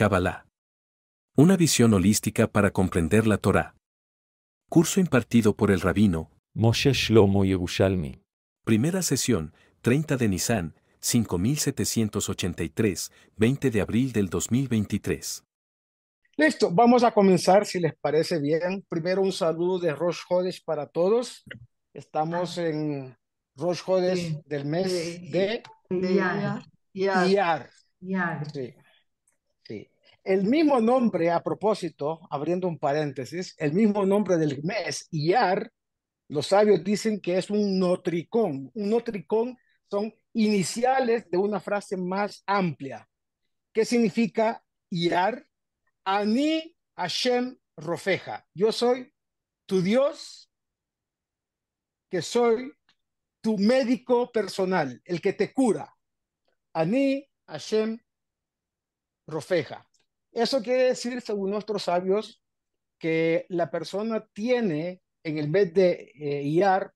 Kabbalah. Una visión holística para comprender la Torá. Curso impartido por el rabino. Moshe Shlomo Yerushalmi. Primera sesión, 30 de Nisan, 5783, 20 de abril del 2023. Listo, vamos a comenzar si les parece bien. Primero un saludo de Rosh Hodesh para todos. Estamos en Rosh Hodesh Sí. del mes de. Iyar. Sí, sí. El mismo nombre, a propósito, abriendo un paréntesis, el mismo nombre del mes, Iyar, los sabios dicen que es un notricón. Un notricón son iniciales de una frase más amplia. ¿Qué significa Iyar? Ani Hashem Rofeja. Yo soy tu Dios, que soy tu médico personal, el que te cura. Ani Hashem Rofeja. Eso quiere decir, según nuestros sabios, que la persona tiene en el mes de eh, Iyar,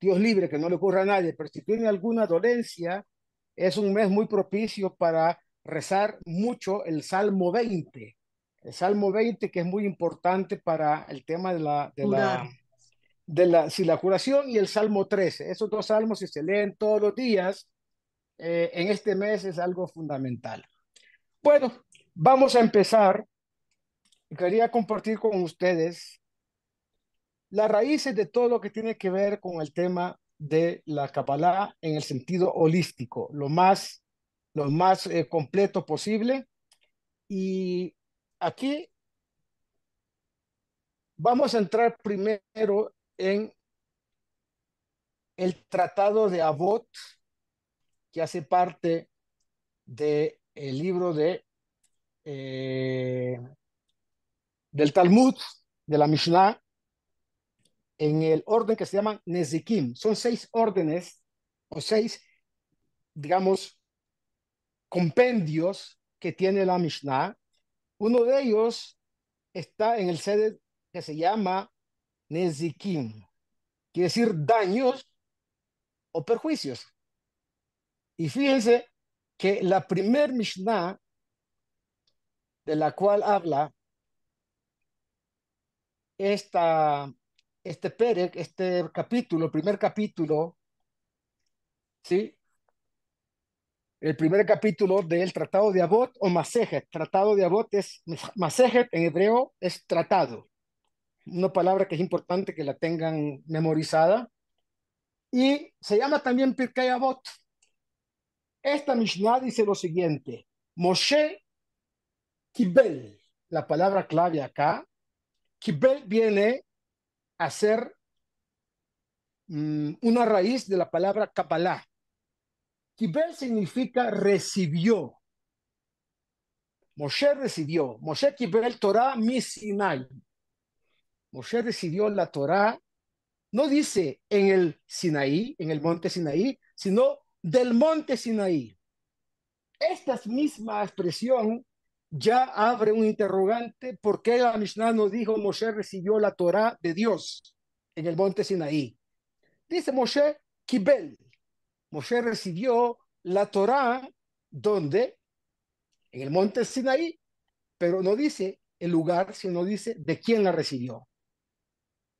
Dios libre, que no le ocurra a nadie, pero si tiene alguna dolencia, es un mes muy propicio para rezar mucho el Salmo 20. El Salmo 20, que es muy importante para el tema de la, de la, Curar. de la, sí, la curación, y el Salmo 13. Esos dos salmos, si se leen todos los días, eh, en este mes es algo fundamental. Bueno, vamos a empezar. Quería compartir con ustedes las raíces de todo lo que tiene que ver con el tema de la Kabbalah en el sentido holístico, lo más, lo más eh, completo posible. Y aquí vamos a entrar primero en el Tratado de Abot, que hace parte del libro de, eh, del Talmud, de la Mishnah, en el orden que se llaman Nezikim. Son seis órdenes o seis, digamos, compendios que tiene la Mishnah. Uno de ellos está en el sede que se llama Nezikim, quiere decir daños o perjuicios. Y fíjense que la primer Mishnah de la cual habla esta, este Perek, este capítulo, el primer capítulo, ¿sí? El primer capítulo del Tratado de Abot o Masejet. Tratado de Abot es, Masejet en hebreo es tratado. Una palabra que es importante que la tengan memorizada. Y se llama también Pirkei Avot. Esta Mishnah dice lo siguiente: Moshe Kibel, la palabra clave acá. Kibel viene a ser mm, una raíz de la palabra Kabbalah. Kibel significa recibió. Moshe recibió. Moshe Kibel Torah mi Sinai. Moshe recibió la Torah, no dice en el Sinaí, en el monte Sinaí, sino del monte Sinaí. Esta misma expresión ya abre un interrogante, ¿por qué la Mishnah no dijo Moshe recibió la Torah de Dios en el monte Sinaí? Dice Moshe Kibel. Moshe recibió la Torah donde en el monte Sinaí, pero no dice el lugar, sino dice de quién la recibió.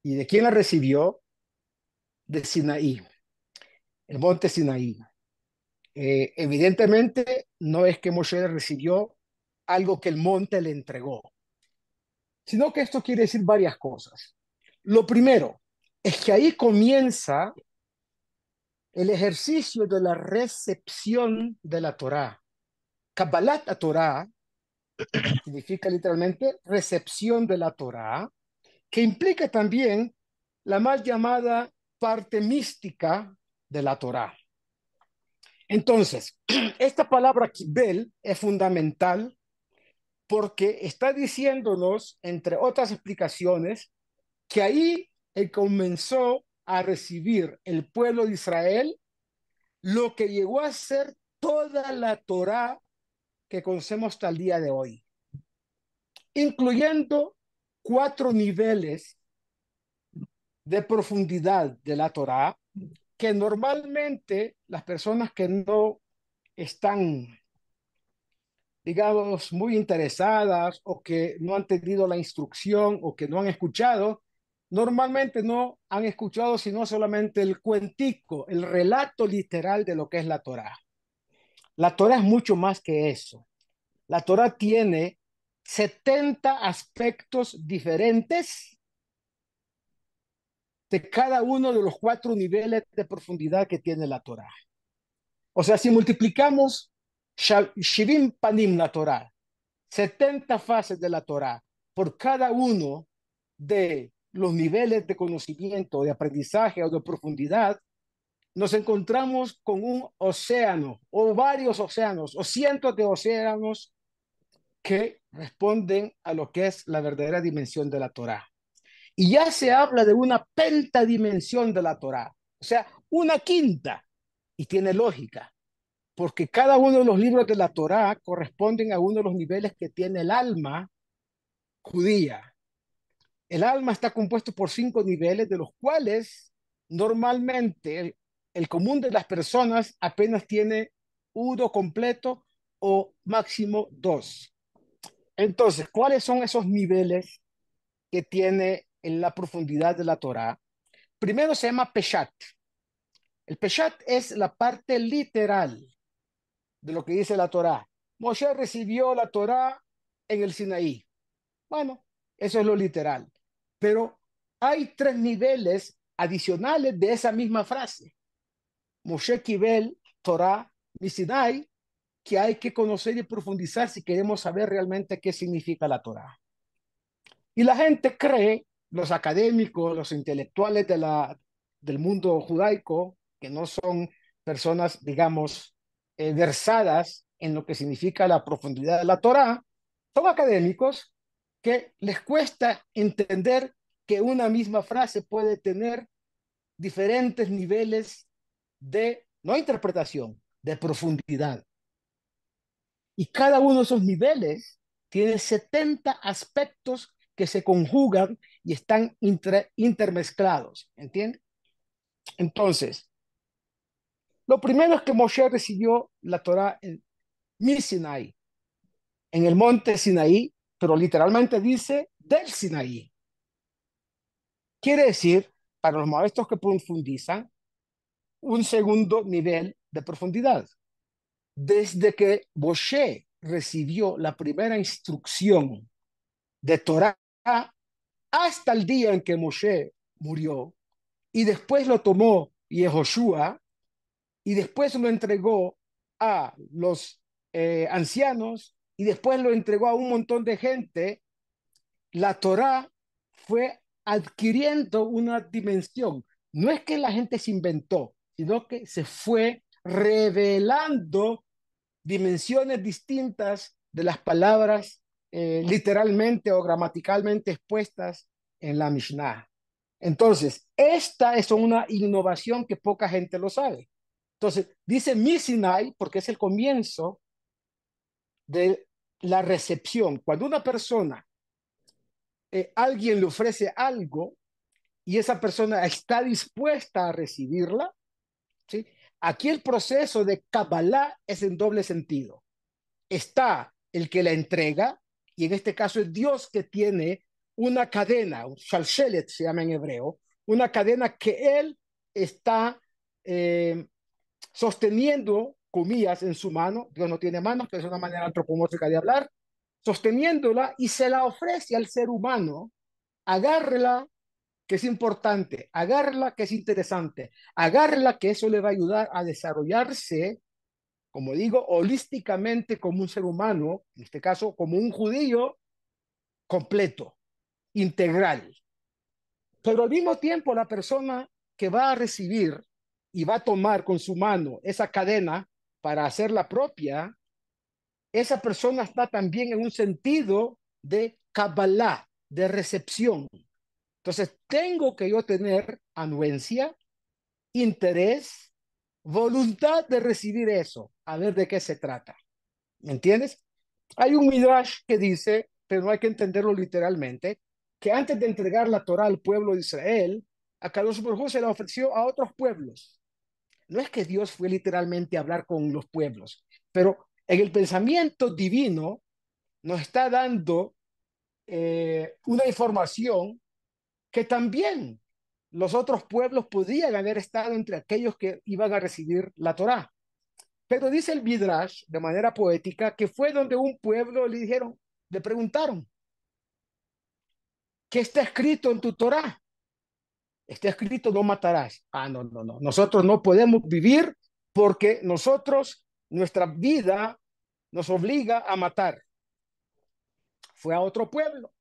¿Y de quién la recibió? De Sinaí, el monte Sinaí. Eh, evidentemente no es que Moshe recibió algo que el monte le entregó, sino que esto quiere decir varias cosas. Lo primero es que ahí comienza el ejercicio de la recepción de la Torá. Kabbalat a Torá significa literalmente recepción de la Torá, que implica también la mal llamada parte mística de la Torá. Entonces, esta palabra kibel es fundamental porque está diciéndonos, entre otras explicaciones, que ahí él comenzó a recibir el pueblo de Israel lo que llegó a ser toda la Torá que conocemos hasta el día de hoy, incluyendo cuatro niveles de profundidad de la Torá que normalmente las personas que no están digamos, muy interesadas o que no han tenido la instrucción o que no han escuchado, normalmente no han escuchado sino solamente el cuentico, el relato literal de lo que es la Torá. La Torá es mucho más que eso. La Torá tiene 70 aspectos diferentes de cada uno de los cuatro niveles de profundidad que tiene la Torá. O sea, si multiplicamos Shivim Panim la Torá, 70 fases de la Torá, por cada uno de los niveles de conocimiento, de aprendizaje o de profundidad, nos encontramos con un océano o varios océanos o cientos de océanos que responden a lo que es la verdadera dimensión de la Torá. Y ya se habla de una pentadimensión de la Torá, o sea, una quinta, y tiene lógica, porque cada uno de los libros de la Torá corresponden a uno de los niveles que tiene el alma judía. El alma está compuesto por cinco niveles, de los cuales normalmente el, común de las personas apenas tiene uno completo o máximo dos. Entonces, ¿cuáles son esos niveles que tiene en la profundidad de la Torá? Primero se llama Peshat. El Peshat es la parte literal de lo que dice la Torá. Moshe recibió la Torá en el Sinaí. Bueno, eso es lo literal. Pero hay tres niveles adicionales de esa misma frase. Moshe Kibel, Torah, Sinai, que hay que conocer y profundizar si queremos saber realmente qué significa la Torah. Y la gente cree, los académicos, los intelectuales de la, del mundo judaico, que no son personas, digamos, eh, versadas en lo que significa la profundidad de la Torah, son académicos que les cuesta entender que una misma frase puede tener diferentes niveles de, no interpretación, de profundidad. Y cada uno de esos niveles tiene 70 aspectos que se conjugan y están intermezclados, ¿entiendes? Entonces, lo primero es que Moshe recibió la Torah en Sinai, en el monte Sinaí, pero literalmente dice del Sinaí. Quiere decir, para los maestros que profundizan, un segundo nivel de profundidad desde que Moshe recibió la primera instrucción de Torah hasta el día en que Moshe murió, y después lo tomó Yehoshua, y después lo entregó a los eh, ancianos, y después lo entregó a un montón de gente, la Torah fue adquiriendo una dimensión. No es que la gente se inventó, sino que se fue revelando dimensiones distintas de las palabras eh, literalmente o gramaticalmente expuestas en la Mishnah. Entonces, esta es una innovación que poca gente lo sabe. Entonces, dice Misinai porque es el comienzo de la recepción. Cuando una persona, eh, alguien le ofrece algo y esa persona está dispuesta a recibirla, ¿sí? Aquí el proceso de Kabbalah es en doble sentido. Está el que la entrega, y en este caso es Dios que tiene una cadena, un shalshelet se llama en hebreo, una cadena que él está eh, sosteniendo, comillas, en su mano. Dios no tiene manos, que es una manera antropomórfica de hablar, sosteniéndola y se la ofrece al ser humano. Agárrela, que es importante, agárrela que es interesante, agárrela que eso le va a ayudar a desarrollarse, como digo, holísticamente como un ser humano, en este caso como un judío completo, integral. Pero al mismo tiempo la persona que va a recibir y va a tomar con su mano esa cadena para hacerla propia, esa persona está también en un sentido de Kabbalah, de recepción. Entonces, tengo que yo tener anuencia, interés, voluntad de recibir eso, a ver de qué se trata. ¿Me entiendes? Hay un midrash que dice, pero no hay que entenderlo literalmente, que antes de entregar la Torah al pueblo de Israel, a Carlos Borjú se la ofreció a otros pueblos. No es que Dios fue literalmente a hablar con los pueblos, pero En el pensamiento divino nos está dando eh, una información que también los otros pueblos podían haber estado entre aquellos que iban a recibir la Torá. Pero dice el Midrash de manera poética que fue donde un pueblo le dijeron, le preguntaron, ¿qué está escrito en tu Torá? Está escrito, no matarás. Ah, no, no, no. Nosotros no podemos vivir porque nosotros, nuestra vida nos obliga a matar. Fue a otro pueblo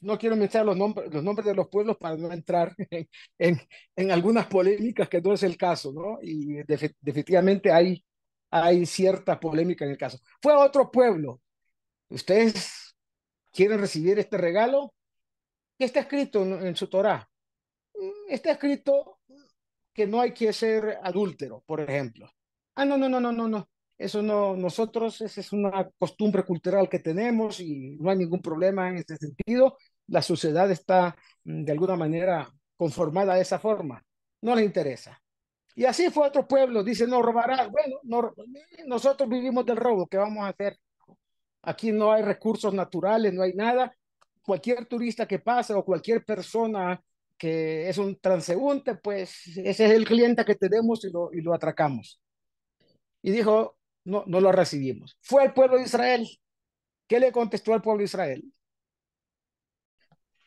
no quiero mencionar los nombres, los nombres de los pueblos para no entrar en, en, algunas polémicas que no es el caso, ¿no? Y definitivamente hay, hay cierta polémica en el caso. Fue a otro pueblo. ¿Ustedes quieren recibir este regalo? ¿Qué está escrito en, en su Torah? Mm, está escrito que no hay que ser adúltero, por ejemplo. Ah, no, no, no, no, no, no. Eso no, nosotros, esa es una costumbre cultural que tenemos y no hay ningún problema en este sentido. La sociedad está mm, de alguna manera conformada de esa forma. No le interesa. Y así fue otro pueblo, dice, no robarás. Bueno, no, nosotros vivimos del robo, ¿qué vamos a hacer? Aquí no hay recursos naturales, no hay nada. Cualquier turista que pase o cualquier persona que es un transeúnte, pues ese es el cliente que tenemos y lo, y lo atracamos. Y dijo, no, no lo recibimos. Fue el pueblo de Israel. ¿Qué le contestó al pueblo de Israel?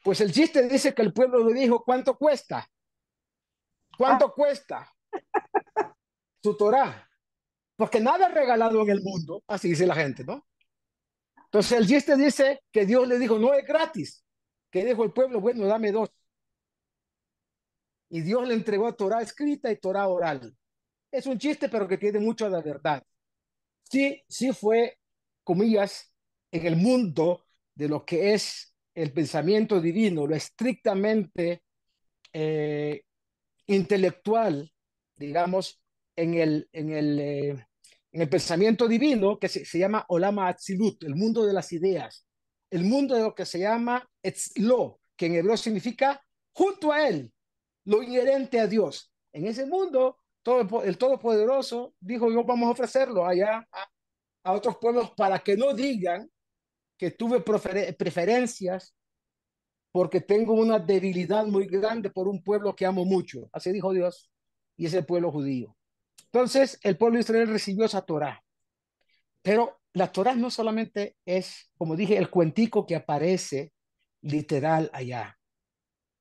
Pues el chiste dice que el pueblo le dijo, ¿cuánto cuesta? ¿Cuánto ah. cuesta su Torah? Porque nada es regalado en el mundo, así dice la gente, ¿no? Entonces el chiste dice que Dios le dijo, no es gratis. Que dijo el pueblo, bueno, dame dos. Y Dios le entregó Torah escrita y Torah oral. Es un chiste, pero que tiene mucho de verdad sí, sí fue, comillas, en el mundo de lo que es el pensamiento divino, lo estrictamente eh, intelectual, digamos, en el, en el, eh, en el pensamiento divino que se, llama Olama Atzilut, el mundo de las ideas, el mundo de lo que se llama Etzlo, que en hebreo significa junto a él, lo inherente a Dios. En ese mundo todo el Todopoderoso dijo, yo vamos a ofrecerlo allá a, otros pueblos para que no digan que tuve preferencias porque tengo una debilidad muy grande por un pueblo que amo mucho. Así dijo Dios, y es el pueblo judío. Entonces, el pueblo de Israel recibió esa Torah. Pero la Torah no solamente es, como dije, el cuentico que aparece literal allá.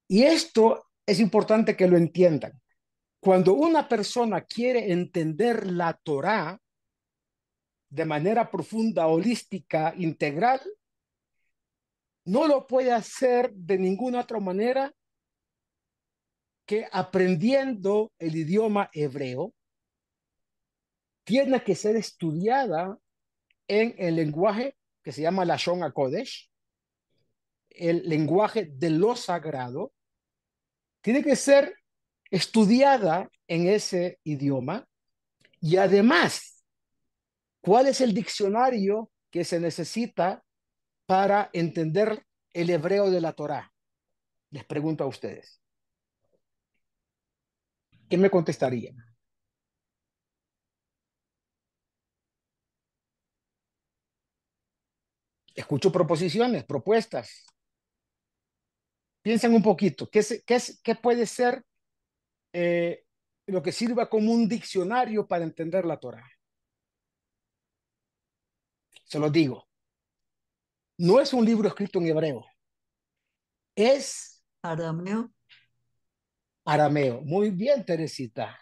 Y esto es importante que lo entiendan. Cuando una persona quiere entender la Torá de manera profunda, holística, integral, no lo puede hacer de ninguna otra manera que aprendiendo el idioma hebreo, tiene que ser estudiada en el lenguaje que se llama Lashon HaKodesh, el lenguaje de lo sagrado, tiene que ser estudiada en ese idioma y además, ¿cuál es el diccionario que se necesita para entender el hebreo de la Torá? Les pregunto a ustedes. ¿Qué me contestarían? Escucho proposiciones, propuestas. Piensen un poquito, ¿qué, qué, qué puede ser eh, lo que sirva como un diccionario para entender la Torah. Se lo digo. No es un libro escrito en hebreo. Es arameo. Arameo. Muy bien, Teresita.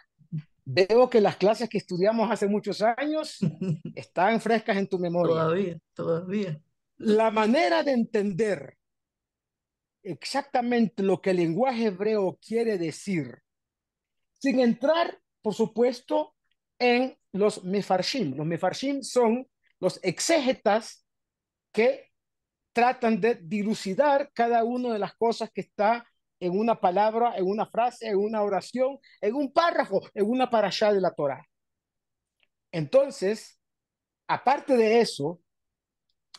Veo que las clases que estudiamos hace muchos años están frescas en tu memoria. Todavía, todavía. La manera de entender exactamente lo que el lenguaje hebreo quiere decir sin entrar, por supuesto, en los mefarshim. Los mefarshim son los exégetas que tratan de dilucidar cada una de las cosas que está en una palabra, en una frase, en una oración, en un párrafo, en una parashá de la Torah. Entonces, aparte de eso,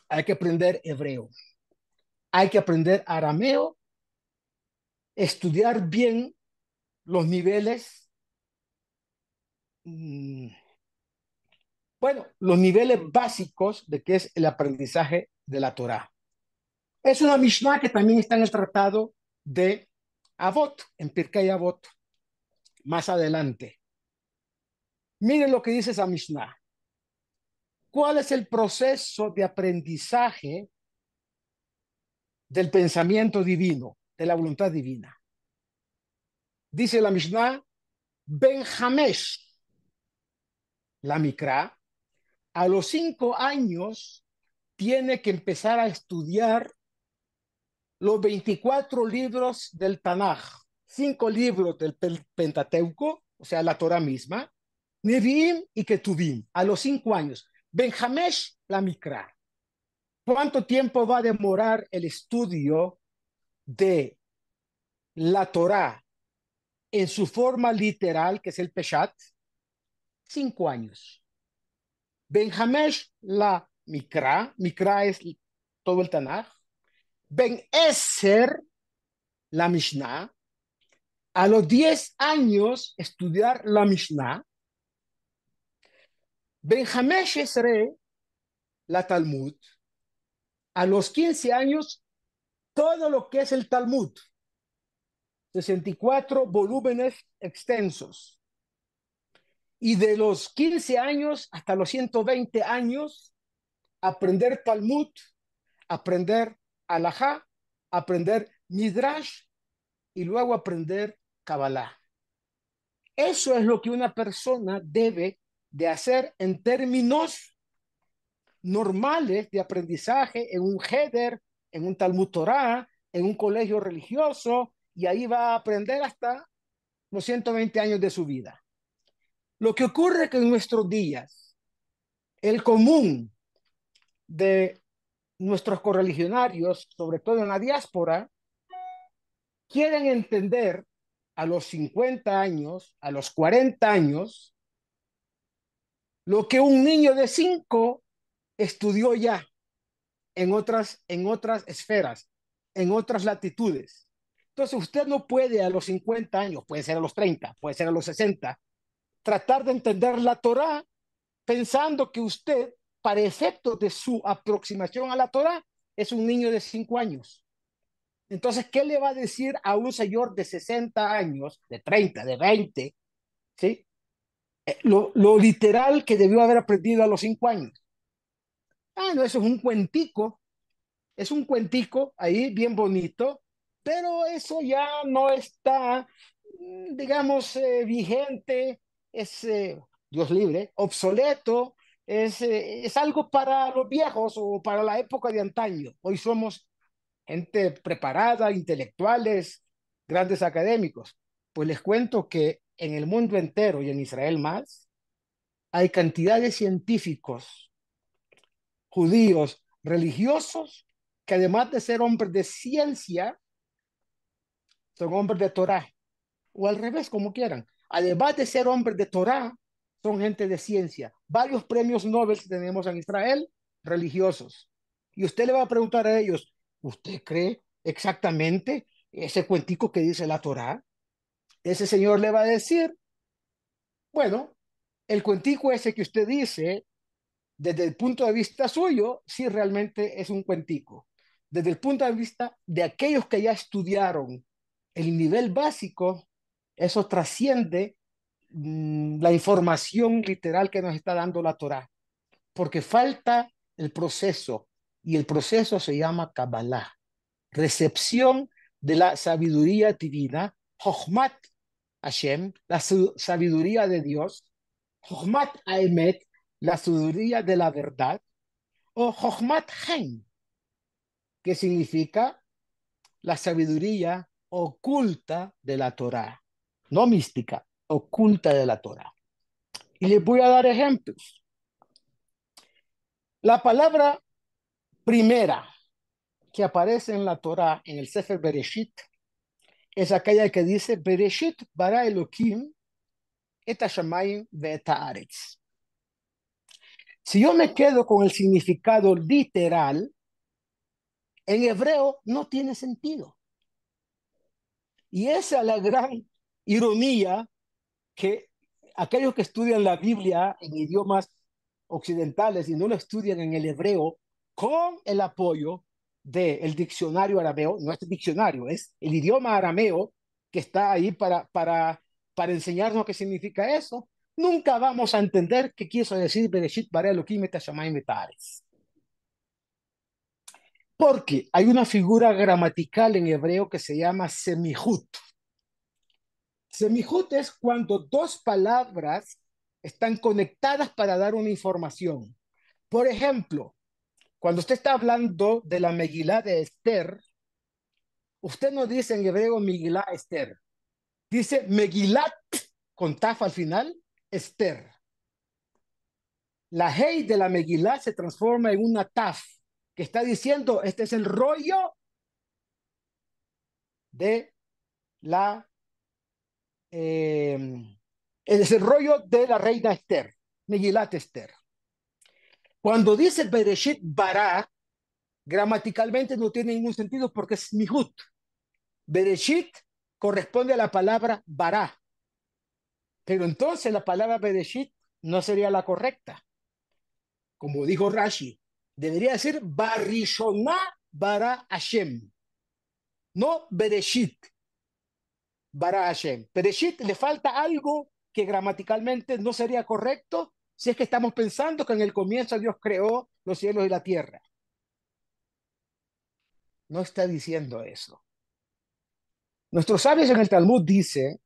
hay que aprender hebreo. Hay que aprender arameo, estudiar bien los niveles mm, Bueno, los niveles básicos de qué es el aprendizaje de la Torá. Es una Mishnah que también está en el tratado de Avot, en Pirkei Avot, más adelante. Miren lo que dice esa Mishnah. ¿Cuál es el proceso de aprendizaje del pensamiento divino, de la voluntad divina? Dice la Mishnah, Benjamesh, la Mikra, a los cinco años tiene que empezar a estudiar los 24 libros del Tanaj, cinco libros del Pentateuco, o sea, la Torah misma, Nevi'im y Ketuvim, a los cinco años. Benjamesh la Mikra. ¿Cuánto tiempo va a demorar el estudio de la Torah en su forma literal, que es el Peshat? Cinco años. Benjamesh la Mikra, Mikra es todo el Tanaj. Ben Eser, la Mishnah, a los 10 años estudiar la Mishnah. Benjamín Esre, la Talmud, a los 15 años, todo lo que es el Talmud, 64 volúmenes extensos. Y de los 15 años hasta los 120 años, aprender Talmud, aprender alajá, aprender midrash y luego aprender kabbalah. Eso es lo que una persona debe de hacer en términos normales de aprendizaje en un header, en un Talmud Torah, en un colegio religioso, y ahí va a aprender hasta los 120 años de su vida. Lo que ocurre es que en nuestros días, el común de nuestros correligionarios, sobre todo en la diáspora, quieren entender a los 50 años, a los 40 años, lo que un niño de 5 estudió ya en otras, en otras esferas, en otras latitudes. Entonces usted no puede a los 50 años, puede ser a los 30, puede ser a los 60, tratar de entender la Torah pensando que usted para efectos de su aproximación a la Torah, es un niño de 5 años. Entonces, ¿qué le va a decir a un señor de 60 años, de 30, de 20? ¿sí? Eh, lo, lo literal que debió haber aprendido a los 5 años. Ah, no, eso es un cuentico. Es un cuentico ahí bien bonito, pero eso ya no está, mm, digamos, eh, vigente, es, eh, Dios libre, obsoleto, es, eh, es algo para los viejos o para la época de antaño. Hoy somos gente preparada, intelectuales, grandes académicos. Pues les cuento que en el mundo entero y en Israel más, hay cantidad de científicos judíos religiosos que además de ser hombres de ciencia, son hombres de Torah, o al revés, como quieran. Además de ser hombres de Torah, son gente de ciencia. Varios premios Nobel tenemos en Israel, religiosos. Y usted le va a preguntar a ellos, ¿usted cree exactamente ese cuentico que dice la Torá? Ese señor le va a decir, bueno, el cuentico ese que usted dice, desde el punto de vista suyo, sí realmente es un cuentico. Desde el punto de vista de aquellos que ya estudiaron el nivel básico, eso trasciende Mm, la información literal que nos está dando la Torah, porque falta el proceso y el proceso se llama Kabbalah, recepción de la sabiduría divina, Chochmat Hashem, la sabiduría de Dios, Chochmat Aemet, la sabiduría de la verdad, o Chochmat Hen, que significa la sabiduría oculta de la Torah, no mística, oculta de la Torah. Y les voy a dar ejemplos. La palabra primera que aparece en la Torah, en el Sefer Bereshit, es aquella que dice, Bereshit bara Elohim et haaretz. Si yo me quedo con el significado literal, en hebreo no tiene sentido. Y esa es la gran ironía que aquellos que estudian la Biblia en idiomas occidentales y no lo estudian en el hebreo con el apoyo del diccionario arameo, no es diccionario, es el idioma arameo que está ahí para, para, para enseñarnos qué significa eso, nunca vamos a entender qué quiso decir Bereshit Bara Elohim et. Porque hay una figura gramatical en hebreo que se llama semihut. Semihut es cuando dos palabras están conectadas para dar una información. Por ejemplo, cuando usted está hablando de la Megilá de Esther, usted no dice en hebreo Megilá Esther, dice Megilat con taf al final, Esther. La hey de la Megilá se transforma en una taf que está diciendo, este es el rollo de la, eh, es el rollo de la reina Esther, Megilat Esther. Cuando dice Bereshit Bara, gramaticalmente no tiene ningún sentido porque es mihut. Bereshit corresponde a la palabra Bara. Pero entonces la palabra Bereshit no sería la correcta. Como dijo Rashi, debería decir Barishona Bara Hashem. No Bereshit Bara Hashem. Bereshit le falta algo que gramaticalmente no sería correcto si es que estamos pensando que en el comienzo Dios creó los cielos y la tierra. No está diciendo eso. Nuestros sabios en el Talmud dice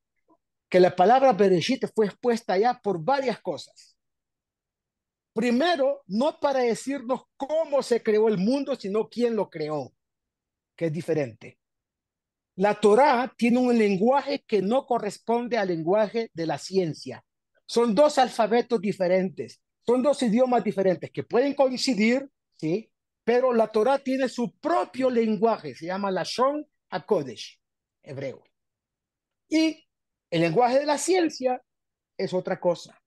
que la palabra Bereshit fue expuesta ya por varias cosas. Primero, no para decirnos cómo se creó el mundo, sino quién lo creó, que es diferente. La Torá tiene un lenguaje que no corresponde al lenguaje de la ciencia. Son dos alfabetos diferentes, son dos idiomas diferentes que pueden coincidir, ¿sí? Pero la Torah tiene su propio lenguaje, se llama Lashon HaKodesh, hebreo. Y el lenguaje de la ciencia es otra cosa.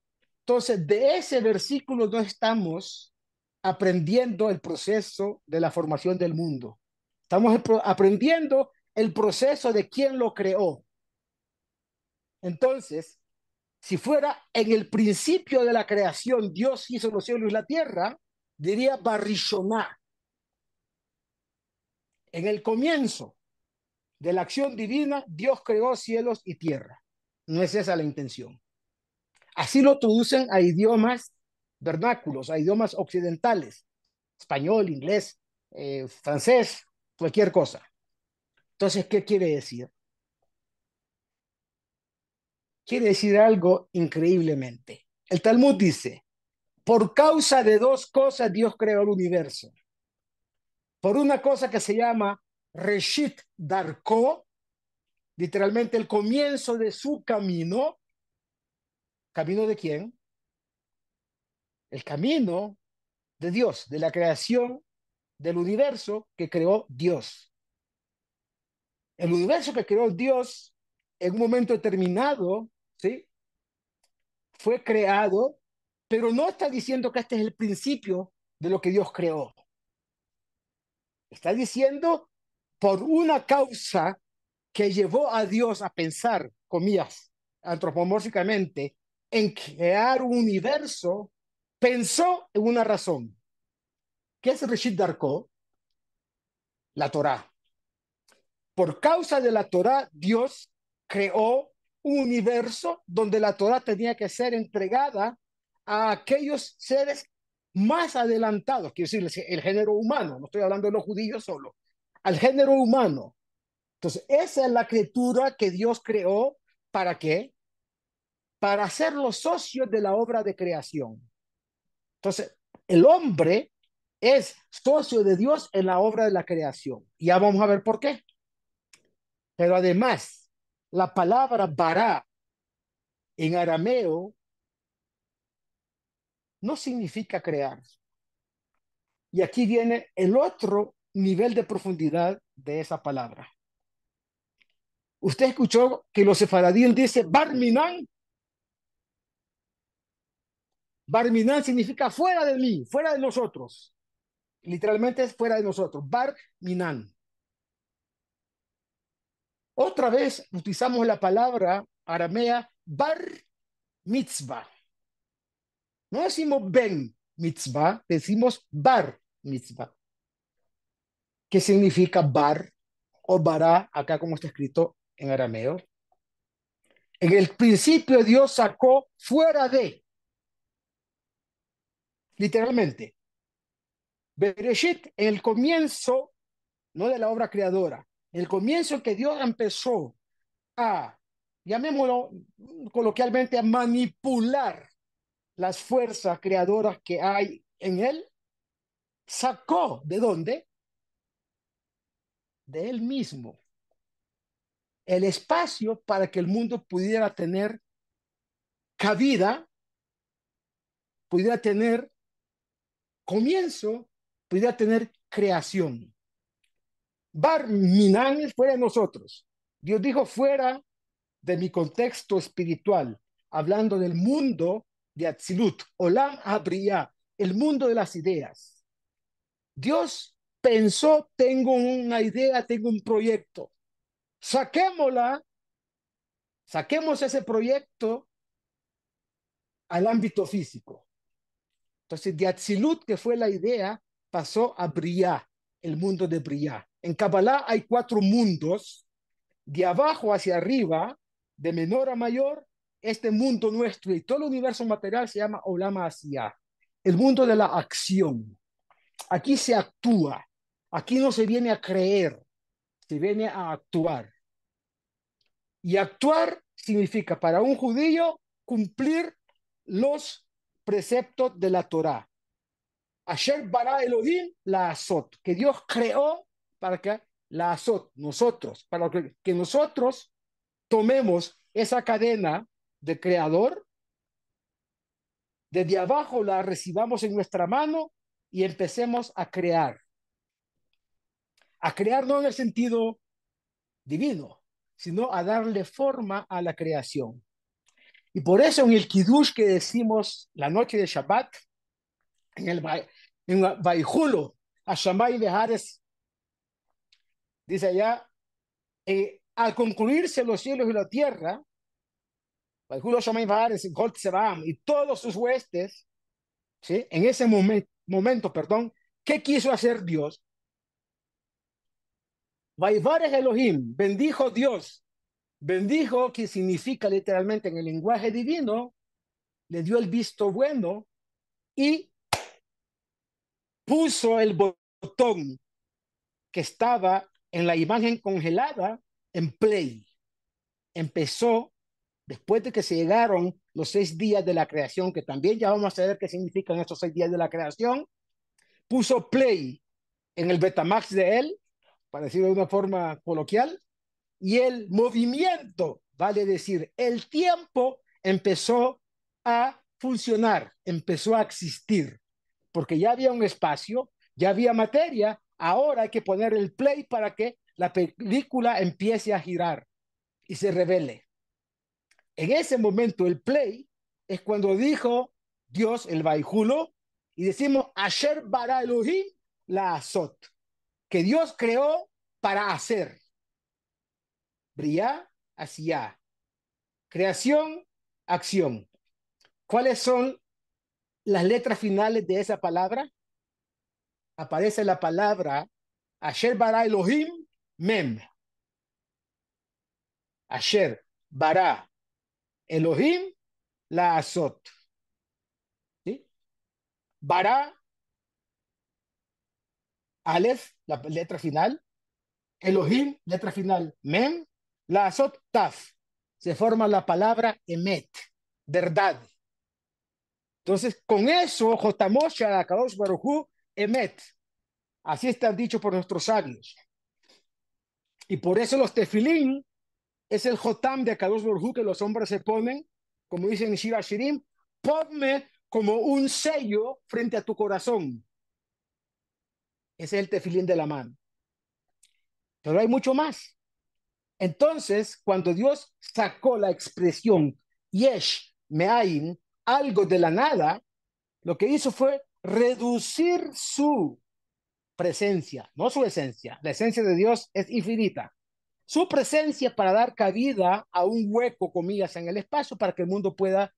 Entonces, de ese versículo no estamos aprendiendo el proceso de la formación del mundo. Estamos aprendiendo el proceso de quién lo creó. Entonces, si fuera en el principio de la creación, Dios hizo los cielos y la tierra, diría Barishoná. En el comienzo de la acción divina, Dios creó cielos y tierra. No es esa la intención. Así lo traducen a idiomas vernáculos, a idiomas occidentales, español, inglés, eh, francés, cualquier cosa. Entonces, ¿qué quiere decir? quiere decir algo increíblemente. El Talmud dice, por causa de dos cosas Dios creó el universo. Por una cosa que se llama Reshit Darko, literalmente el comienzo de su camino. ¿Camino de quién? El camino de Dios, de la creación del universo que creó Dios. El universo que creó Dios en un momento determinado ¿sí? Fue creado, pero no está diciendo que este es el principio de lo que Dios creó. Está diciendo por una causa que llevó a Dios a pensar, comillas, antropomórficamente, en crear un universo, pensó en una razón. ¿Qué es Rishid Darko? La Torah. Por causa de la Torah, Dios creó un universo donde la Torah tenía que ser entregada a aquellos seres más adelantados, quiero decir, el género humano, no estoy hablando de los judíos solo, al género humano. Entonces, esa es la criatura que Dios creó, ¿para qué? Para ser los socios de la obra de creación. Entonces, el hombre es socio de Dios en la obra de la creación. Ya vamos a ver por qué. Pero además, la palabra bara en arameo no significa crear. Y aquí viene el otro nivel de profundidad de esa palabra. Usted escuchó que los sefaradíes dice Barminan. Barminan significa fuera de mí, fuera de nosotros. Literalmente es fuera de nosotros. Barminan. Otra vez utilizamos la palabra aramea bar mitzvah. No decimos ben, mitzvah, decimos bar mitzvah. ¿Qué significa bar o bará? Acá como está escrito en arameo. En el principio Dios sacó fuera de, literalmente. Bereshit, en el comienzo, no de la obra creadora, el comienzo que Dios empezó a, llamémoslo coloquialmente, a manipular las fuerzas creadoras que hay en él, sacó de dónde? De él mismo. El espacio para que el mundo pudiera tener cabida, pudiera tener comienzo, pudiera tener creación. Bar Minan fuera de nosotros. Dios dijo fuera de mi contexto espiritual, hablando del mundo de Atzilut, Olam Abriya, el mundo de las ideas. Dios pensó, tengo una idea, tengo un proyecto. Saquémosla, saquemos ese proyecto al ámbito físico. Entonces, de Atzilut, que fue la idea, pasó a Briya, el mundo de Briya. En Kabbalah hay cuatro mundos, de abajo hacia arriba, de menor a mayor, este mundo nuestro y todo el universo material se llama Olama Asia, el mundo de la acción. Aquí se actúa, aquí no se viene a creer, se viene a actuar. Y actuar significa para un judío cumplir los preceptos de la Torah. Asher bara Elohim la azot, que Dios creó para que la azot, nosotros, para que, que nosotros tomemos esa cadena de creador, desde abajo la recibamos en nuestra mano y empecemos a crear. A crear no en el sentido divino, sino a darle forma a la creación. Y por eso en el Kiddush que decimos la noche de Shabbat, en el en Baijulo, a Shamay de Hares, dice allá, eh, al concluirse los cielos y la tierra, y todos sus huestes, ¿sí? en ese momento, perdón, ¿qué quiso hacer Dios? Vaivares Elohim, bendijo Dios, bendijo, que significa literalmente en el lenguaje divino, le dio el visto bueno y puso el botón que estaba en la imagen congelada en play. Empezó después de que se llegaron los seis días de la creación, que también ya vamos a ver qué significan estos seis días de la creación, puso play en el Betamax de él, para de una forma coloquial, y el movimiento, vale decir, el tiempo empezó a funcionar, empezó a existir, porque ya había un espacio, ya había materia, ahora hay que poner el play para que la película empiece a girar y se revele. En ese momento, el play es cuando dijo Dios, el Baijulo, y decimos Asher bara Elohim la azot, que Dios creó para hacer. Bria, hacia. Creación, acción. ¿Cuáles son las letras finales de esa palabra? Aparece la palabra Asher bara Elohim, mem. Asher bara Elohim la azot. ¿Sí? Bara, Aleph, la letra final. Elohim, letra final. Mem, la azot, taf. Se forma la palabra emet, verdad. Entonces, con eso, Jotamosha, Kadosh Baruchu, emet. Así está dicho por nuestros sabios. Y por eso los tefilín es el Jotam de Akadosh Borjú que los hombres se ponen, como dicen en Shira Shirim, ponme como un sello frente a tu corazón. Es el tefilín de la mano. Pero hay mucho más. Entonces, cuando Dios sacó la expresión Yesh Meaim, algo de la nada, lo que hizo fue reducir su presencia, no su esencia. La esencia de Dios es infinita su presencia para dar cabida a un hueco, comillas, en el espacio para que el mundo pueda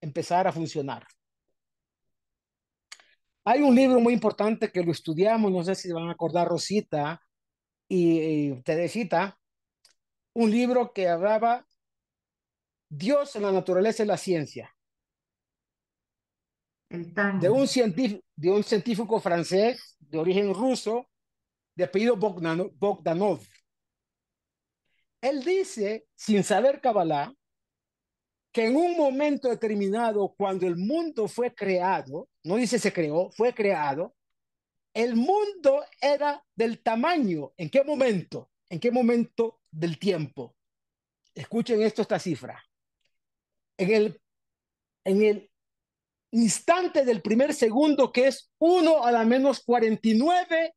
empezar a funcionar. Hay un libro muy importante que lo estudiamos, no sé si van a acordar Rosita y, y Teresita, un libro que hablaba Dios en la naturaleza y la ciencia, de un científico, de un científico francés de origen ruso, de apellido Bogdano- Bogdanov. Él dice, sin saber Kabbalah, que en un momento determinado, cuando el mundo fue creado, no dice se creó, fue creado, el mundo era del tamaño. ¿En qué momento? ¿En qué momento del tiempo? Escuchen esto, esta cifra. En el, en el instante del primer segundo, que es 1 a la menos 49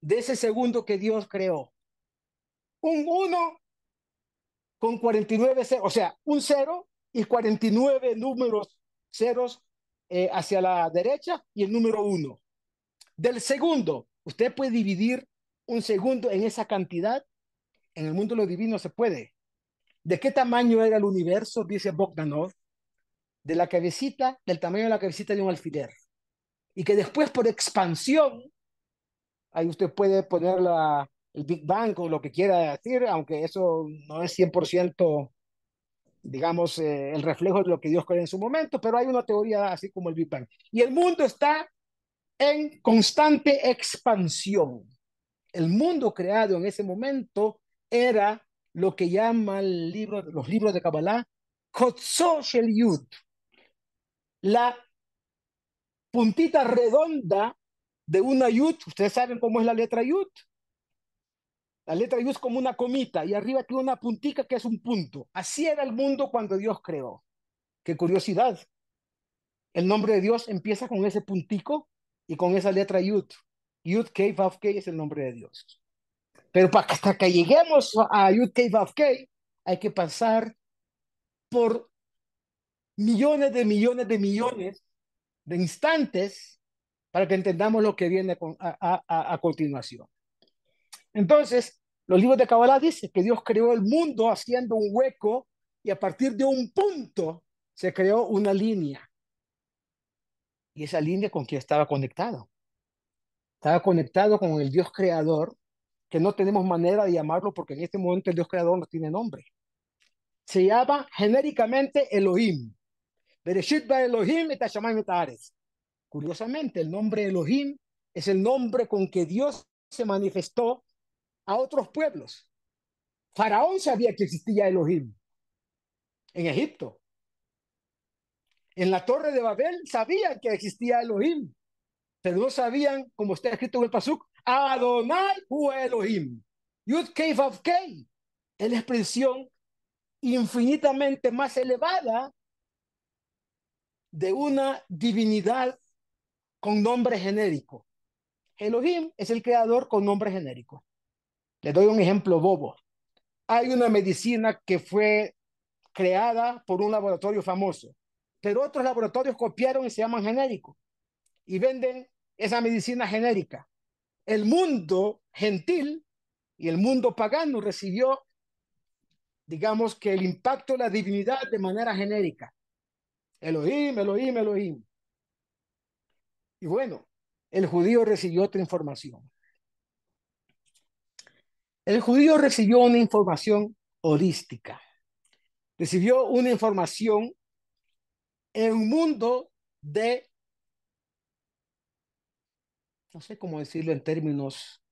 de ese segundo que Dios creó. Un 1 con 49 ceros, o sea, un 0 y 49 números ceros eh, hacia la derecha y el número 1. Del segundo, usted puede dividir un segundo en esa cantidad. En el mundo de lo divino se puede. ¿De qué tamaño era el universo? Dice Bogdanov. De la cabecita, del tamaño de la cabecita de un alfiler. Y que después por expansión, ahí usted puede poner la, el Big Bang o lo que quiera decir, aunque eso no es 100%, digamos, eh, el reflejo de lo que Dios creó en su momento, pero hay una teoría así como el Big Bang. Y el mundo está en constante expansión. El mundo creado en ese momento era lo que llama el libro, los libros de Kabbalah, Kotso Shel Yud, la puntita redonda de una Yud. Ustedes saben cómo es la letra Yud. La letra Yud es como una comita y arriba tiene una puntica que es un punto. Así era el mundo cuando Dios creó. Qué curiosidad. El nombre de Dios empieza con ese puntico y con esa letra Yud. Yud K Vav K es el nombre de Dios. Pero para hasta que lleguemos a Yud K Vav K hay que pasar por millones de millones de millones de instantes para que entendamos lo que viene a- a- a continuación. Entonces, los libros de Kabbalah dicen que Dios creó el mundo haciendo un hueco y a partir de un punto se creó una línea. Y esa línea con quien estaba conectado. Estaba conectado con el Dios creador, que no tenemos manera de llamarlo porque en este momento el Dios creador no tiene nombre. Se llama genéricamente Elohim. Bereshit ba Elohim et. Curiosamente, el nombre Elohim es el nombre con que Dios se manifestó a otros pueblos. Faraón sabía que existía Elohim en Egipto. En la torre de Babel sabían que existía Elohim, pero no sabían, como está escrito en el Pasuk, Adonai hu Elohim. Yud Kei Vav Kei es la expresión infinitamente más elevada de una divinidad con nombre genérico. Elohim es el creador con nombre genérico. Le doy un ejemplo bobo. Hay una medicina que fue creada por un laboratorio famoso, pero otros laboratorios copiaron y se llaman genéricos y venden esa medicina genérica. El mundo gentil y el mundo pagano recibió, digamos que el impacto de la divinidad de manera genérica. Elohim, Elohim, Elohim. Y bueno, el judío recibió otra información. El judío recibió una información holística. Recibió una información en un mundo de, no sé cómo decirlo en términos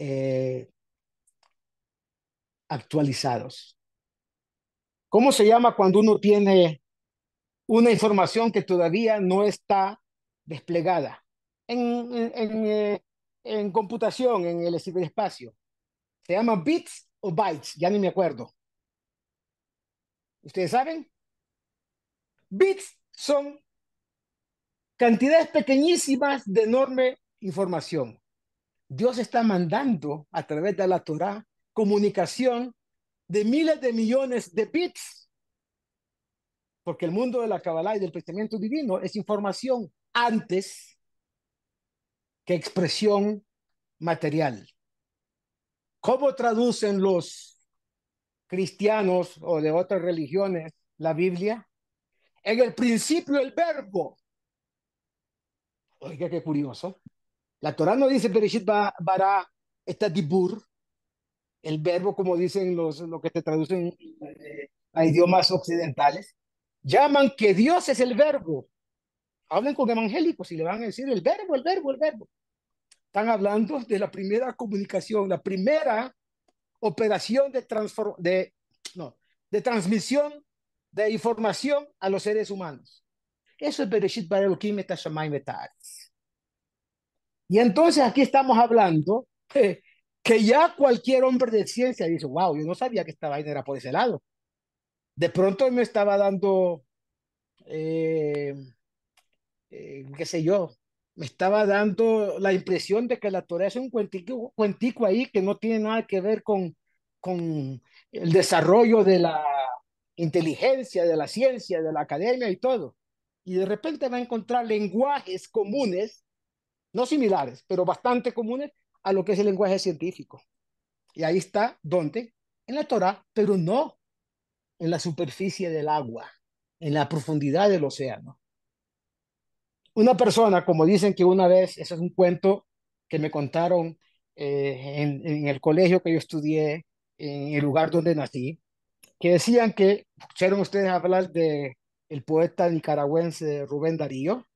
eh, actualizados. ¿Cómo se llama cuando uno tiene una información que todavía no está desplegada en, en, en, eh, en computación, en el ciberespacio? ¿Se llama bits o bytes? Ya ni me acuerdo. ¿Ustedes saben? Bits son cantidades pequeñísimas de enorme información. Dios está mandando a través de la Torah comunicación de miles de millones de bits. Porque el mundo de la Kabbalah y del pensamiento divino es información antes que expresión material. ¿Cómo traducen los cristianos o de otras religiones la Biblia? En el principio el verbo. Oiga, qué curioso. La Torah no dice Bereshit bara está dibur, el verbo como dicen los lo que te traducen eh, a idiomas occidentales. Llaman que Dios es el verbo. Hablen con evangélicos y le van a decir el verbo, el verbo, el verbo. Están hablando de la primera comunicación, la primera operación de, de, no, de transmisión de información a los seres humanos. Eso es Bereshit Bara Elohim Y entonces aquí estamos hablando que ya cualquier hombre de ciencia dice, wow, yo no sabía que esta vaina era por ese lado. De pronto me estaba dando, eh, eh, qué sé yo, me estaba dando la impresión de que la Torah es un cuentico, cuentico ahí que no tiene nada que ver con, con el desarrollo de la inteligencia, de la ciencia, de la academia y todo. Y de repente va a encontrar lenguajes comunes, no similares, pero bastante comunes a lo que es el lenguaje científico. Y ahí está, ¿dónde? En la Torah, pero no en la superficie del agua, en la profundidad del océano. Una persona, como dicen que una vez, ese es un cuento que me contaron eh, en, en, el colegio que yo estudié, en el lugar donde nací, que decían que, escucharon ustedes hablar de el poeta nicaragüense Rubén Darío,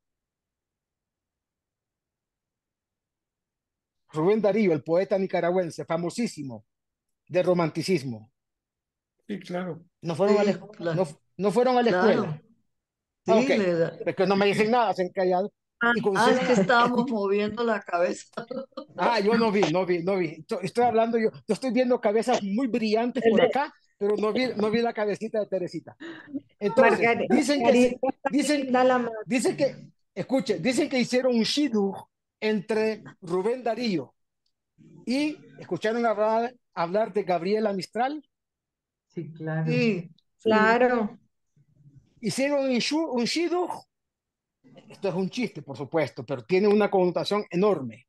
Rubén Darío, el poeta nicaragüense, famosísimo, de romanticismo. Sí, claro. No fueron, a, la, no, no, fueron a la escuela. Sí, okay. Es que no me dicen nada, se han callado. Ah, ah es que estábamos moviendo la cabeza. Ah, yo no vi, no vi, no vi. Estoy hablando, yo, yo estoy viendo cabezas muy brillantes por acá, pero no vi, no vi la cabecita de Teresita. Entonces, dicen que, dicen, dicen que, escuche, dicen que hicieron un shidu entre Rubén Darío y escucharon hablar, hablar de Gabriela Mistral. Sí, claro. Sí, claro. Hicieron un, un Esto es un chiste, por supuesto, pero tiene una connotación enorme.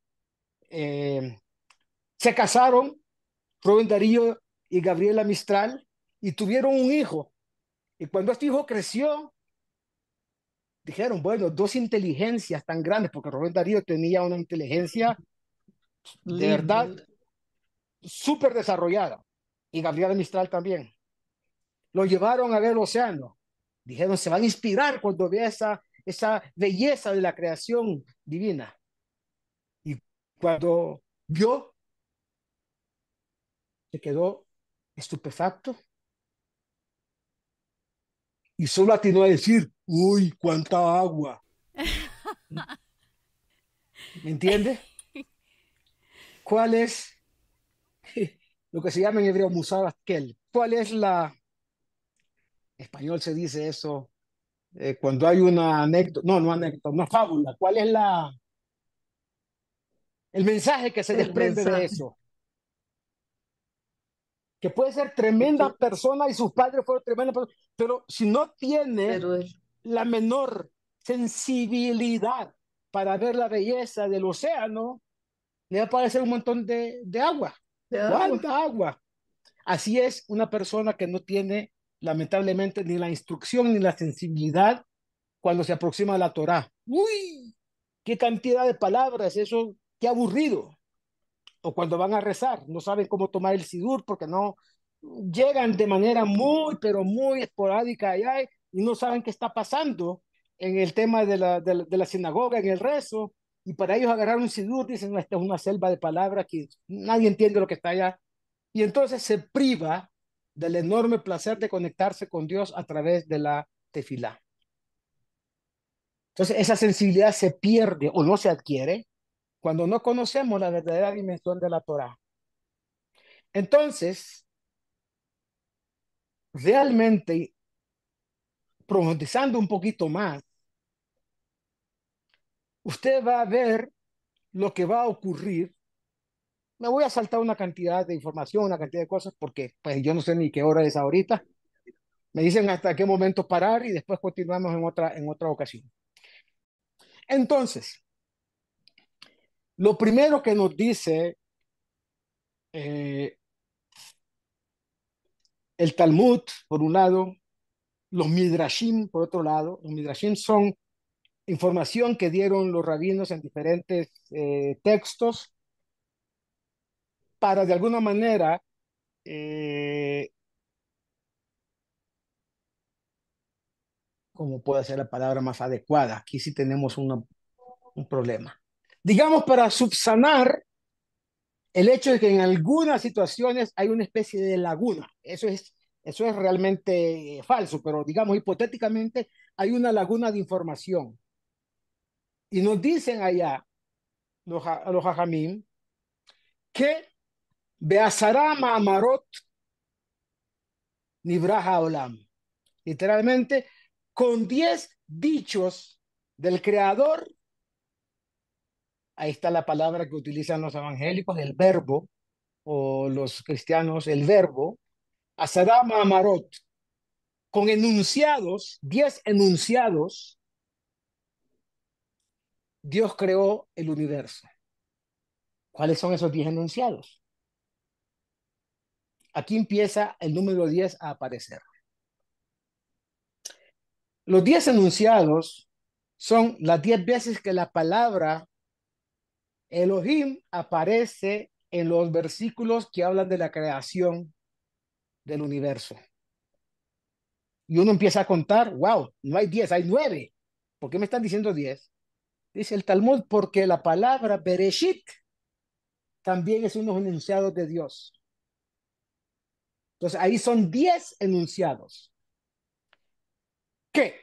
Eh, se casaron Rubén Darío y Gabriela Mistral y tuvieron un hijo. Y cuando este hijo creció, dijeron, bueno, dos inteligencias tan grandes, porque Rubén Darío tenía una inteligencia de verdad súper desarrollada, y Gabriela Mistral también. Lo llevaron a ver el océano. Dijeron, se van a inspirar cuando vea esa, esa belleza de la creación divina. Y cuando vio, se quedó estupefacto y solo atinó a decir, uy, cuánta agua. ¿Me entiende? ¿Cuál es lo que se llama en hebreo musabaskel? ¿Cuál es la, español se dice eso, eh, cuando hay una anécdota, no, no anécdota, una fábula, ¿cuál es la, el mensaje que se desprende de eso? que puede ser tremenda persona y sus padres fueron tremendas personas, pero si no tiene la menor sensibilidad para ver la belleza del océano, le va a parecer un montón de, de agua. ¿Cuánta agua? Así es una persona que no tiene, lamentablemente, ni la instrucción ni la sensibilidad cuando se aproxima a la Torah. ¡Uy! ¡Qué cantidad de palabras! Eso, qué aburrido o cuando van a rezar, no saben cómo tomar el sidur porque no llegan de manera muy, pero muy esporádica y no saben qué está pasando en el tema de la, de la, sinagoga, en el rezo, y para ellos agarrar un sidur dicen, esta es una selva de palabras que nadie entiende lo que está allá. Y entonces se priva del enorme placer de conectarse con Dios a través de la tefilá. Entonces esa sensibilidad se pierde o no se adquiere cuando no conocemos la verdadera dimensión de la Torah. Entonces, realmente, profundizando un poquito más, usted va a ver lo que va a ocurrir. Me voy a saltar una cantidad de información, una cantidad de cosas, porque pues yo no sé ni qué hora es ahorita. Me dicen hasta qué momento parar y después continuamos en otra, en otra ocasión. Entonces, lo primero que nos dice eh, el Talmud, por un lado, los Midrashim, por otro lado, los Midrashim son información que dieron los rabinos en diferentes eh, textos para de alguna manera eh, ¿cómo puede ser la palabra más adecuada? Aquí sí tenemos un problema. Digamos, para subsanar el hecho de que en algunas situaciones hay una especie de laguna. Eso es, eso es realmente falso, pero digamos, hipotéticamente hay una laguna de información. Y nos dicen allá los, los hajamim que Beazarama Amarot Nibraja Olam. Literalmente, con diez dichos del Creador, ahí está la palabra que utilizan los evangélicos, el verbo, o los cristianos, el verbo, Asarama Amarot, con enunciados, diez enunciados, Dios creó el universo. ¿Cuáles son esos diez enunciados? Aquí empieza el número 10 a aparecer. Los 10 enunciados son las 10 veces que la palabra Elohim aparece en los versículos que hablan de la creación del universo. Y uno empieza a contar, wow, no hay 10, hay 9. ¿Por qué me están diciendo 10? Dice el Talmud, porque la palabra Bereshit también es uno enunciados de Dios. Entonces ahí son 10 enunciados. ¿Qué?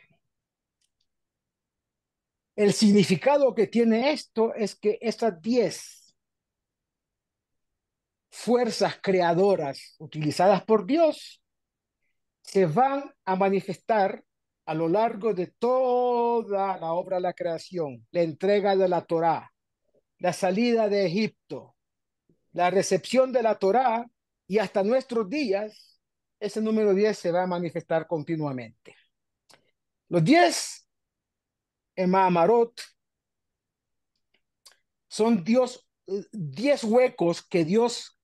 El significado que tiene esto es que estas 10 fuerzas creadoras utilizadas por Dios se van a manifestar a lo largo de toda la obra de la creación, la entrega de la Torá, la salida de Egipto, la recepción de la Torá y hasta nuestros días, ese número 10 se va a manifestar continuamente. Los 10 en Mahamarot son Dios, 10 huecos que Dios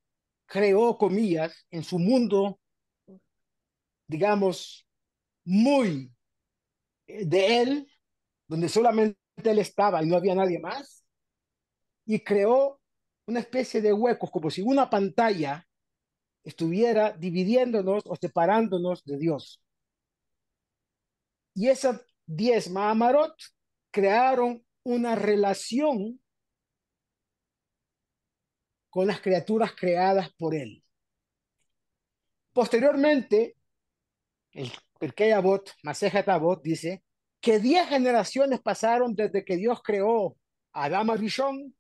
creó, comillas, en su mundo, digamos, muy de él, donde solamente él estaba y no había nadie más, y creó una especie de huecos, como si una pantalla estuviera dividiéndonos o separándonos de Dios. Y esas diez Mahamarot crearon una relación con las criaturas creadas por él. Posteriormente, el Maseja Avot, dice que diez generaciones pasaron desde que Dios creó a Adama Rishon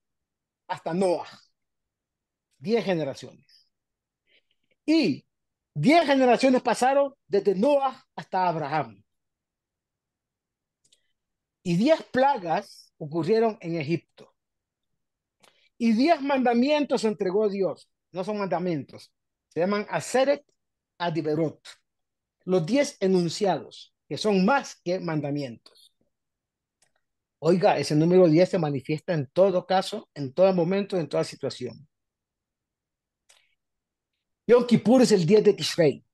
hasta Noah. Diez generaciones. Y diez generaciones pasaron desde Noah hasta Abraham. Y diez plagas ocurrieron en Egipto. Y diez mandamientos entregó Dios. No son mandamientos. Se llaman Aseret Adiberot. Los diez enunciados, que son más que mandamientos. Oiga, ese número diez se manifiesta en todo caso, en todo momento, en toda situación. Yom Kippur es el día de Tishrei,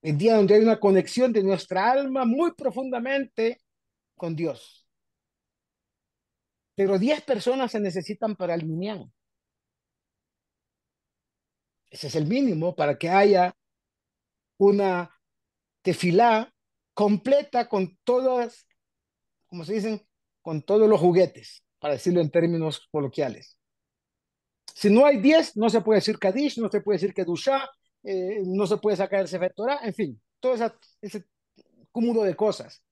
el día donde hay una conexión de nuestra alma muy profundamente con Dios. Pero 10 personas se necesitan para el minyan. Ese es el mínimo para que haya una tefilá completa con todas, como se dicen, con todos los juguetes, para decirlo en términos coloquiales. Si no hay 10, no se puede decir Kadish, no se puede decir Kedushá, eh, no se puede sacar el Sefer Torah, en fin, todo ese cúmulo de cosas.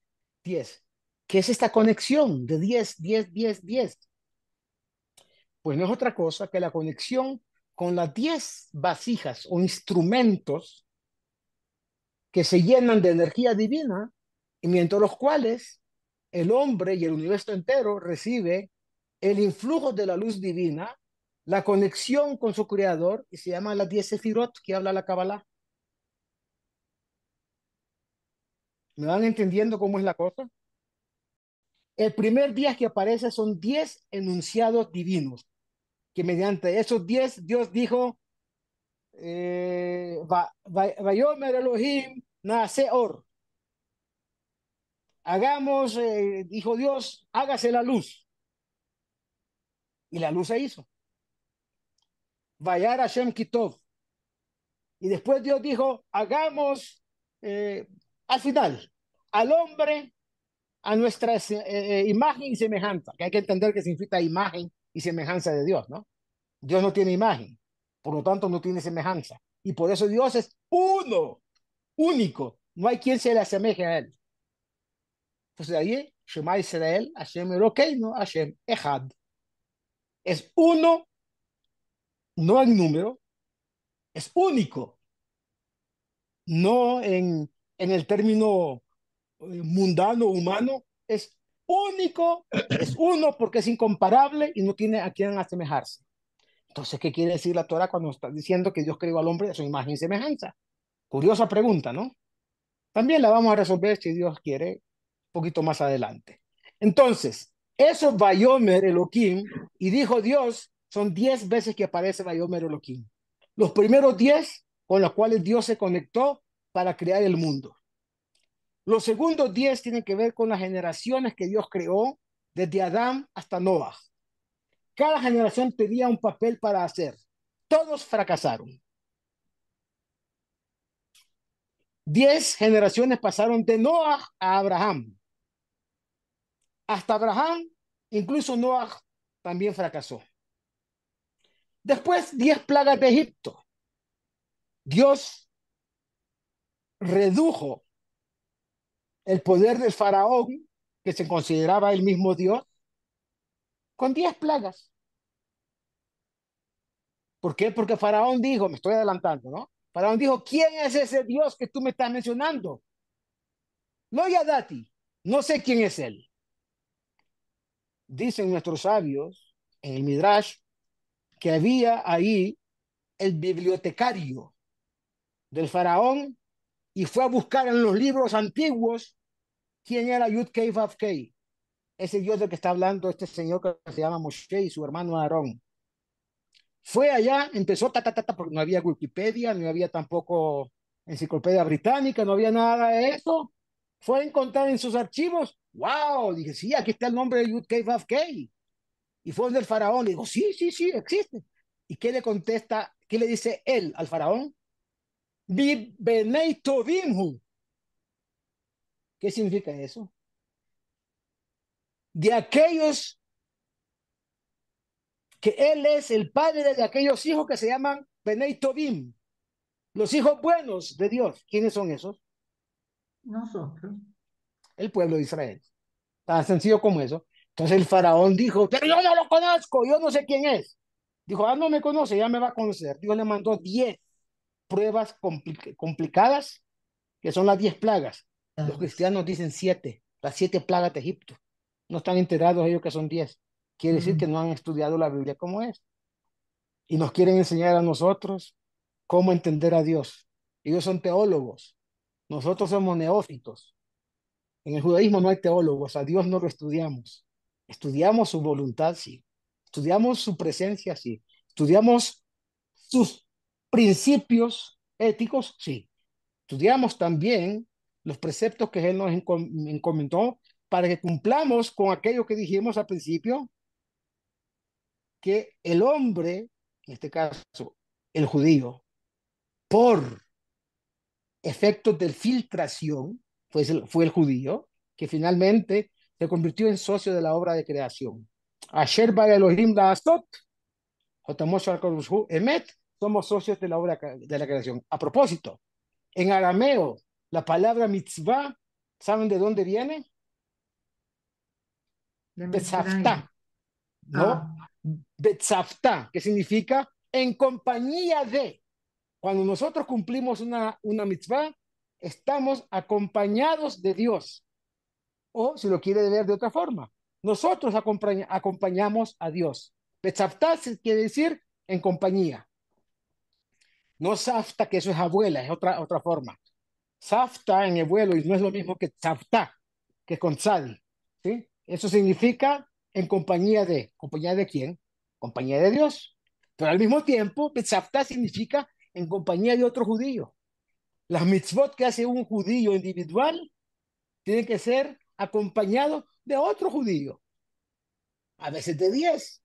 10. ¿Qué es esta conexión de 10, 10, 10, 10? Pues no es otra cosa que la conexión con las 10 vasijas o instrumentos que se llenan de energía divina y mientras los cuales el hombre y el universo entero recibe el influjo de la luz divina la conexión con su creador y se llama la 10 Sefirot que habla la Kabbalah. ¿Me van entendiendo cómo es la cosa? El primer día que aparece son 10 enunciados divinos, que mediante esos 10 Dios dijo, eh, Vayomer Elohim Naase Or. hagamos, eh, dijo Dios, hágase la luz. Y la luz se hizo. Vayar Hashem Kitov. Y después Dios dijo, hagamos eh, al final al hombre a nuestra eh, imagen y semejanza, que hay que entender que significa imagen y semejanza de Dios, ¿no? Dios no tiene imagen, por lo tanto no tiene semejanza. Y por eso Dios es uno, único. No hay quien se le asemeje a él. Entonces ahí, Shema Israel, Hashem no Hashem Echad. Es uno, no en número, es único. No en, en el término eh, mundano, humano, es único, es uno porque es incomparable y no tiene a quien asemejarse. Entonces, ¿qué quiere decir la Torah cuando está diciendo que Dios creó al hombre de su imagen y semejanza? Curiosa pregunta, ¿no? También la vamos a resolver si Dios quiere un poquito más adelante. Entonces, eso Bayomer Elohim, y dijo Dios, son diez veces que aparece Bayomer Elohim. Los primeros diez con los cuales Dios se conectó para crear el mundo. Los segundos diez tienen que ver con las generaciones que Dios creó desde Adán hasta Noah. Cada generación tenía un papel para hacer. Todos fracasaron. Diez generaciones pasaron de Noah a Abraham. Hasta Abraham, incluso Noah también fracasó. Después, diez plagas de Egipto. Dios redujo el poder del faraón, que se consideraba el mismo Dios, con diez plagas. ¿Por qué? Porque Faraón dijo, me estoy adelantando, ¿no? Faraón dijo, ¿quién es ese Dios que tú me estás mencionando? No Yadati, no sé quién es él. Dicen nuestros sabios en el Midrash que había ahí el bibliotecario del faraón y fue a buscar en los libros antiguos quién era Yud Kei Vav ese Dios del que está hablando este señor que se llama Moshe y su hermano Aarón. Fue allá, empezó ta, ta, ta, ta, porque no había Wikipedia, no había tampoco enciclopedia británica, no había nada de eso. Fue a encontrar en sus archivos, wow, dije, sí, aquí está el nombre de Yud Kei Vav Y fue donde el faraón, le dijo, sí, sí, sí, existe. ¿Y qué le contesta, qué le dice él al faraón? ¿Qué significa eso? de aquellos que él es el padre de aquellos hijos que se llaman Benei Tobim, los hijos buenos de Dios. ¿Quiénes son esos? Nosotros. El pueblo de Israel. Tan sencillo como eso. Entonces el faraón dijo, pero yo no lo conozco, yo no sé quién es. Dijo, ah, no me conoce, ya me va a conocer. Dios le mandó diez pruebas complicadas, que son las diez plagas. Los cristianos dicen siete, las siete plagas de Egipto no están enterados ellos que son diez. Quiere decir que no han estudiado la Biblia como es. Y nos quieren enseñar a nosotros cómo entender a Dios. Ellos son teólogos. Nosotros somos neófitos. En el judaísmo no hay teólogos, a Dios no lo estudiamos. Estudiamos su voluntad, sí. Estudiamos su presencia, sí. Estudiamos sus principios éticos, sí. Estudiamos también los preceptos que Él nos encomendó para que cumplamos con aquello que dijimos al principio, que el hombre, en este caso el judío, por efectos de filtración, fue fue el judío, que finalmente se convirtió en socio de la obra de creación. Asher Elohim Astot, Emet, somos socios de la obra de la creación. A propósito, en arameo, la palabra mitzvah, ¿saben de dónde viene? Betzafta, ¿no? Ah. Betzafta, que significa en compañía de. Cuando nosotros cumplimos una, una mitzvah, estamos acompañados de Dios. O si lo quiere ver de otra forma, nosotros acompañamos a Dios. Betzafta quiere decir en compañía. No safta, que eso es abuela, es otra, otra forma. Safta en abuelo y no es lo mismo que tzafta, que con tzadi. ¿sí? Eso significa en compañía de. ¿Compañía de quién? Compañía de Dios. Pero al mismo tiempo, Betzafta significa en compañía de otro judío. Las mitzvot que hace un judío individual tienen que ser acompañado de otro judío, a veces de diez,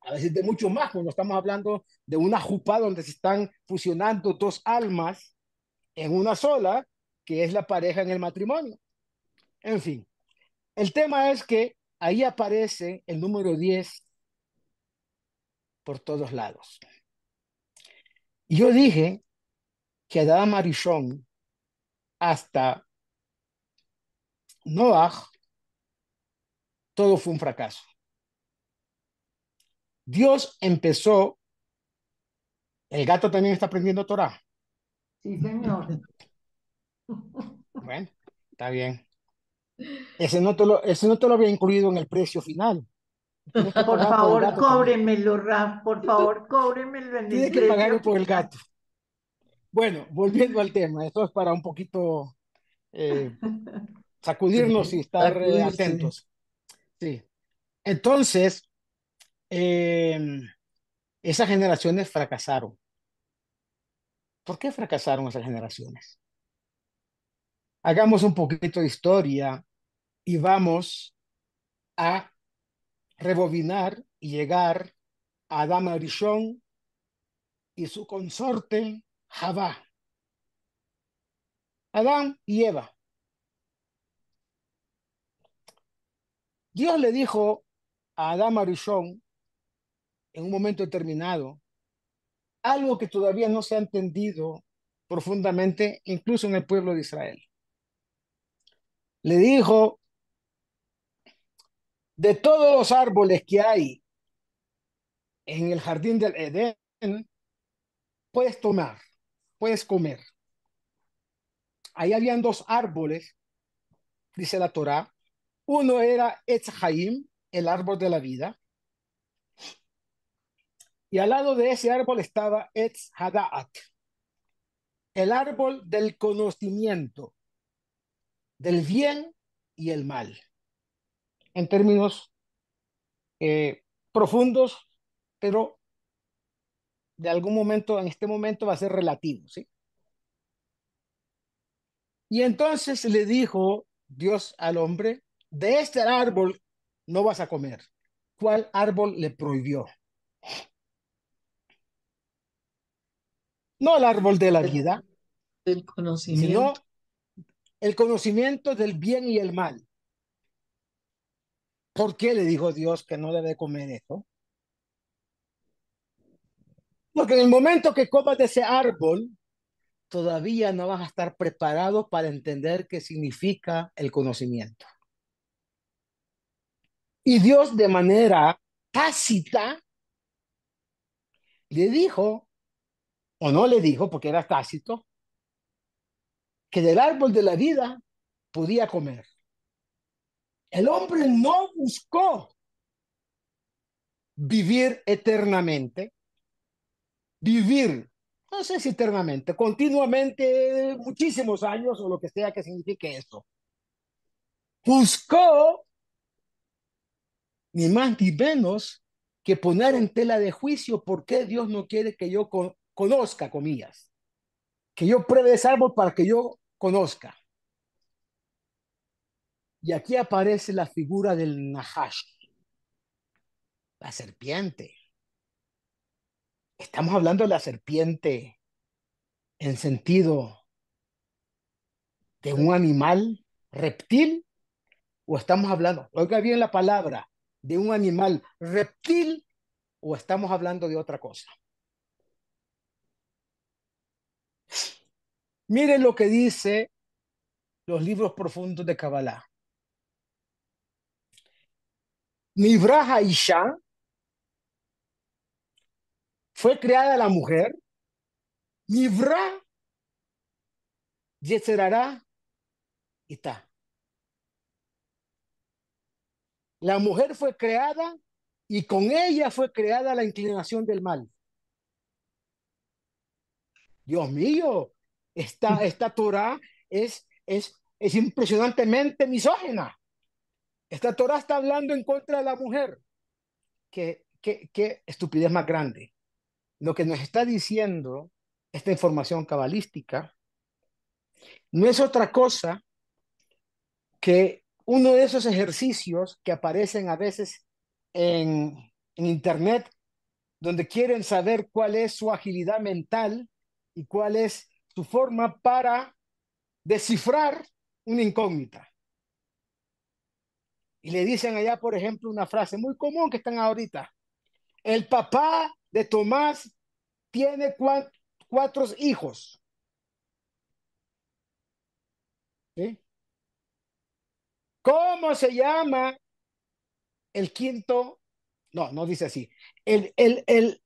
a veces de mucho más, cuando estamos hablando de una jupa donde se están fusionando dos almas en una sola, que es la pareja en el matrimonio. En fin, el tema es que ahí aparece el número 10 por todos lados. Yo dije que Adam Arishon hasta Noah, todo fue un fracaso. Dios empezó, el gato también está aprendiendo Torah. Sí, señor. Bueno, está bien. Ese no te lo, ese no te lo había incluido en el precio final. Por favor, gato cóbremelo, Raf, por favor, cóbremelo en el Tienes que pagar por el gato. Bueno, volviendo al tema, esto es para un poquito eh, sacudirnos y estar eh, atentos. Sí. Entonces, eh, esas generaciones fracasaron. ¿Por qué fracasaron esas generaciones? Hagamos un poquito de historia y vamos a rebobinar y llegar a Adán Arishon y su consorte Javá. Adán y Eva. Dios le dijo a Adán Arishon en un momento determinado algo que todavía no se ha entendido profundamente, incluso en el pueblo de Israel. Le dijo, de todos los árboles que hay en el jardín del Edén, puedes tomar, puedes comer. Ahí habían dos árboles, dice la Torá. Uno era Etz Haim, el árbol de la vida. Y al lado de ese árbol estaba Etz Hadaat, el árbol del conocimiento del bien y el mal. En términos eh, profundos, pero de algún momento, en este momento va a ser relativo, ¿sí? Y entonces le dijo Dios al hombre, de este árbol no vas a comer. ¿Cuál árbol le prohibió? No el árbol de la vida, del sino el conocimiento del bien y el mal. ¿Por qué le dijo Dios que no debe comer eso? Porque en el momento que comas de ese árbol, todavía no vas a estar preparado para entender qué significa el conocimiento. Y Dios de manera tácita le dijo, o no le dijo, porque era tácito, que del árbol de la vida podía comer. El hombre no buscó vivir eternamente, vivir, no sé si eternamente, continuamente, muchísimos años o lo que sea que signifique eso. Buscó ni más ni menos que poner en tela de juicio por qué Dios no quiere que yo con- conozca, comillas, que yo pruebe ese árbol para que yo conozca. Y aquí aparece la figura del Nahash, la serpiente. Estamos hablando de la serpiente en sentido de un animal reptil o estamos hablando, oiga bien la palabra, de un animal reptil o estamos hablando de otra cosa. Miren lo que dice los libros profundos de Kabbalah. Nibraja Isha fue creada la mujer. Nibra Yetzerará Ita. La mujer fue creada y con ella fue creada la inclinación del mal. Dios mío, esta, esta Torah es, es, es impresionantemente misógina. Esta Torah está hablando en contra de la mujer. Qué, qué, qué estupidez más grande. Lo que nos está diciendo esta información cabalística no es otra cosa que uno de esos ejercicios que aparecen a veces en, Internet, donde quieren saber cuál es su agilidad mental y cuál es su forma para descifrar una incógnita. Y le dicen allá, por ejemplo, una frase muy común que están ahorita. El papá de Tomás tiene cuatro hijos. ¿Sí? ¿Cómo se llama el quinto? No, no dice así. El, el, el,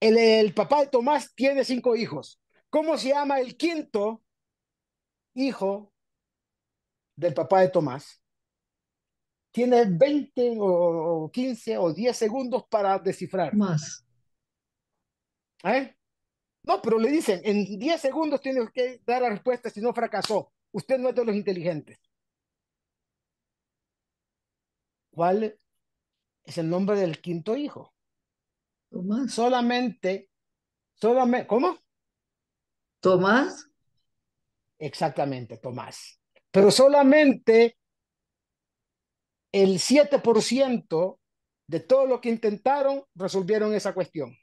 el, el papá de Tomás tiene cinco hijos. ¿Cómo se llama el quinto hijo del papá de Tomás? Tiene 20 o 15 o 10 segundos para descifrar. Más. ¿Eh? No, pero le dicen, en 10 segundos tiene que dar la respuesta si no fracasó. Usted no es de los inteligentes. ¿Cuál es el nombre del quinto hijo? Tomás. Solamente, solamente, ¿cómo? Tomás. Exactamente, Tomás. Pero solamente el 7% de todo lo que intentaron resolvieron esa cuestión.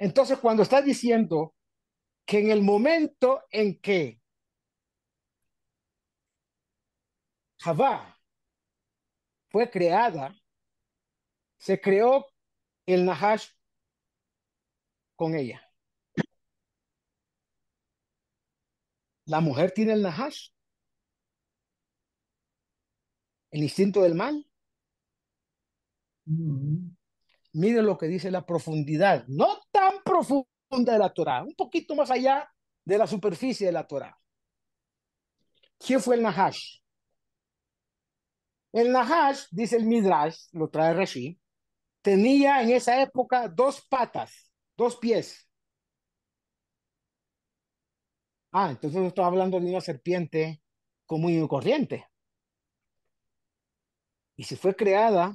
Entonces, cuando está diciendo que en el momento en que Javá fue creada, se creó el Nahash con ella. La mujer tiene el Nahash el instinto del mal. Mm. Miren lo que dice la profundidad, no tan profunda de la Torah, un poquito más allá de la superficie de la Torah. ¿Quién fue el Nahash? El Nahash, dice el Midrash, lo trae Rashi, tenía en esa época dos patas, dos pies. Ah, entonces estoy hablando de una serpiente común y corriente. Y si fue creada,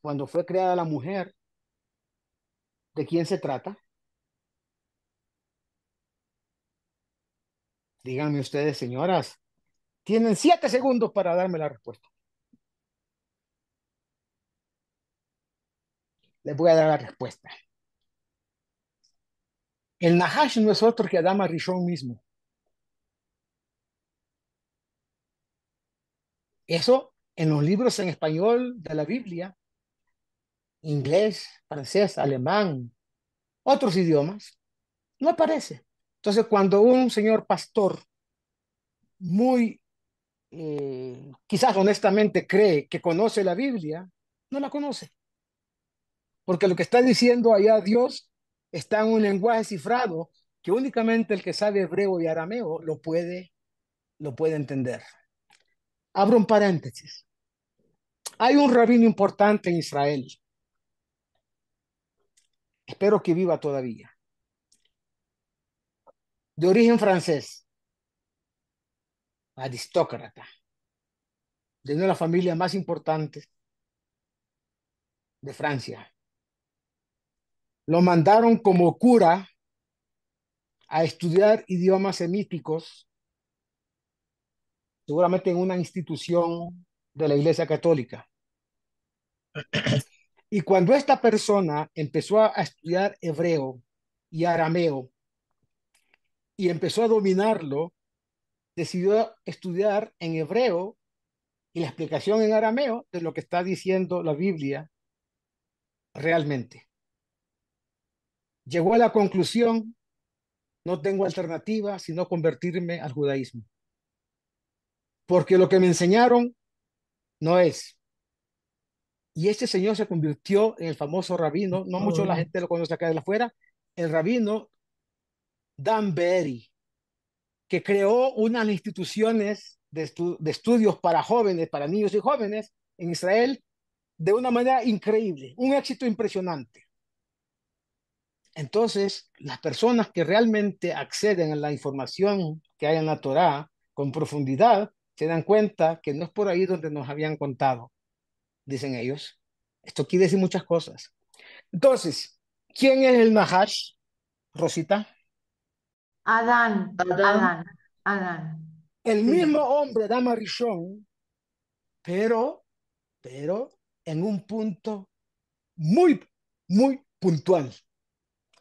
cuando fue creada la mujer, ¿de quién se trata? Díganme ustedes, señoras, tienen siete segundos para darme la respuesta. Les voy a dar la respuesta. El Nahash no es otro que Adama Rishon mismo. Eso en los libros en español de la Biblia, inglés, francés, alemán, otros idiomas, no aparece. Entonces, cuando un señor pastor muy, eh, quizás honestamente cree que conoce la Biblia, no la conoce. Porque lo que está diciendo allá Dios está en un lenguaje cifrado que únicamente el que sabe hebreo y arameo lo puede, lo puede entender. Abro un paréntesis. Hay un rabino importante en Israel. Espero que viva todavía. De origen francés. Aristócrata. De una de las familias más importantes de Francia. Lo mandaron como cura a estudiar idiomas semíticos seguramente en una institución de la Iglesia Católica. Y cuando esta persona empezó a estudiar hebreo y arameo y empezó a dominarlo, decidió estudiar en hebreo y la explicación en arameo de lo que está diciendo la Biblia realmente. Llegó a la conclusión, no tengo alternativa sino convertirme al judaísmo porque lo que me enseñaron no es. Y este señor se convirtió en el famoso rabino, no mucho la gente lo conoce acá de afuera, el rabino Dan Berry, que creó unas instituciones de, estudios para jóvenes, para niños y jóvenes en Israel de una manera increíble, un éxito impresionante. Entonces, las personas que realmente acceden a la información que hay en la Torá con profundidad se dan cuenta que no es por ahí donde nos habían contado, dicen ellos. Esto quiere decir muchas cosas. Entonces, ¿quién es el Nahash, Rosita? Adán, Adán. Adán, Adán. El Sí. mismo hombre, Adán Arishon, pero, pero en un punto muy, muy puntual.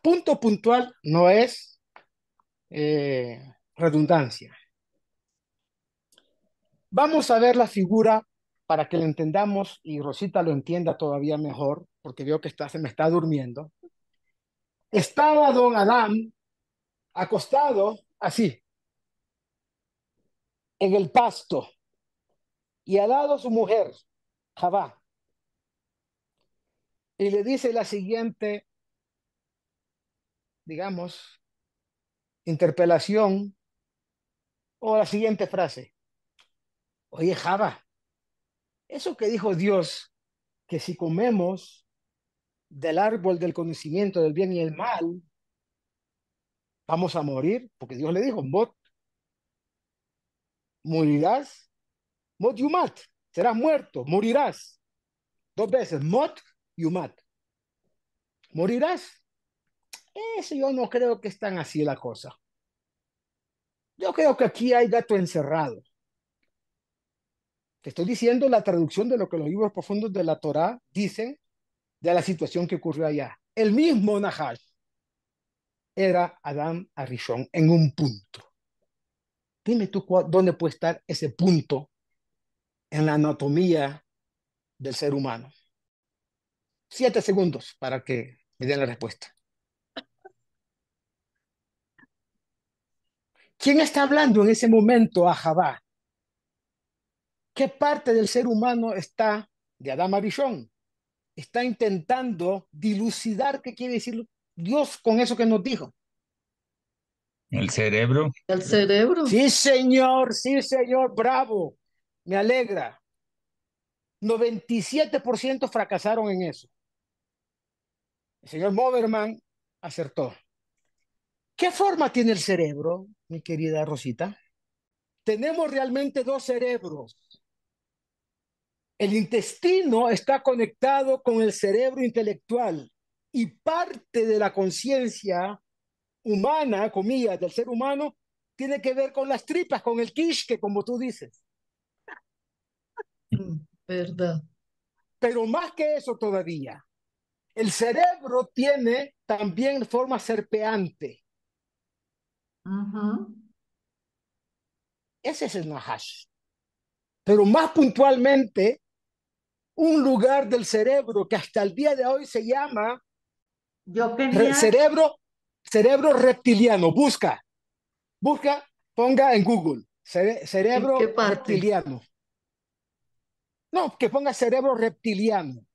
Punto puntual no es eh, redundancia. Vamos a ver la figura para que lo entendamos y Rosita lo entienda todavía mejor, porque veo que está, se me está durmiendo. Estaba don Adán acostado así, en el pasto, y al lado su mujer, Javá, y le dice la siguiente, digamos, interpelación o la siguiente frase. Oye, Java, eso que dijo Dios, que si comemos del árbol del conocimiento del bien y el mal, vamos a morir, porque Dios le dijo, Mot, morirás, Mot Yumat, serás muerto, morirás. Dos veces, Mot Yumat. Morirás. Eso yo no creo que es así la cosa. Yo creo que aquí hay gato encerrado. Te estoy diciendo la traducción de lo que los libros profundos de la Torá dicen de la situación que ocurrió allá. El mismo Nahash era Adán Arishon en un punto. Dime tú dónde puede estar ese punto en la anatomía del ser humano. Siete segundos para que me den la respuesta. ¿Quién está hablando en ese momento a Javá? ¿Qué parte del ser humano está de Adán Arishon? Está intentando dilucidar qué quiere decir Dios con eso que nos dijo. El cerebro, El cerebro. Sí, señor, sí, señor, bravo. Me alegra. 97% fracasaron en eso. El señor Moberman acertó. ¿Qué forma tiene el cerebro, mi querida Rosita? Tenemos realmente dos cerebros. El intestino está conectado con el cerebro intelectual y parte de la conciencia humana, comillas, del ser humano, tiene que ver con las tripas, con el quisque, como tú dices. ¿Verdad? Pero más que eso todavía, el cerebro tiene también forma serpeante. Ese es el Nahash. Pero más puntualmente, un lugar del cerebro que hasta el día de hoy se llama Yo quería, cerebro, cerebro reptiliano. Busca, busca, ponga en Google, cere- cerebro qué parte? reptiliano. No, que ponga cerebro reptiliano.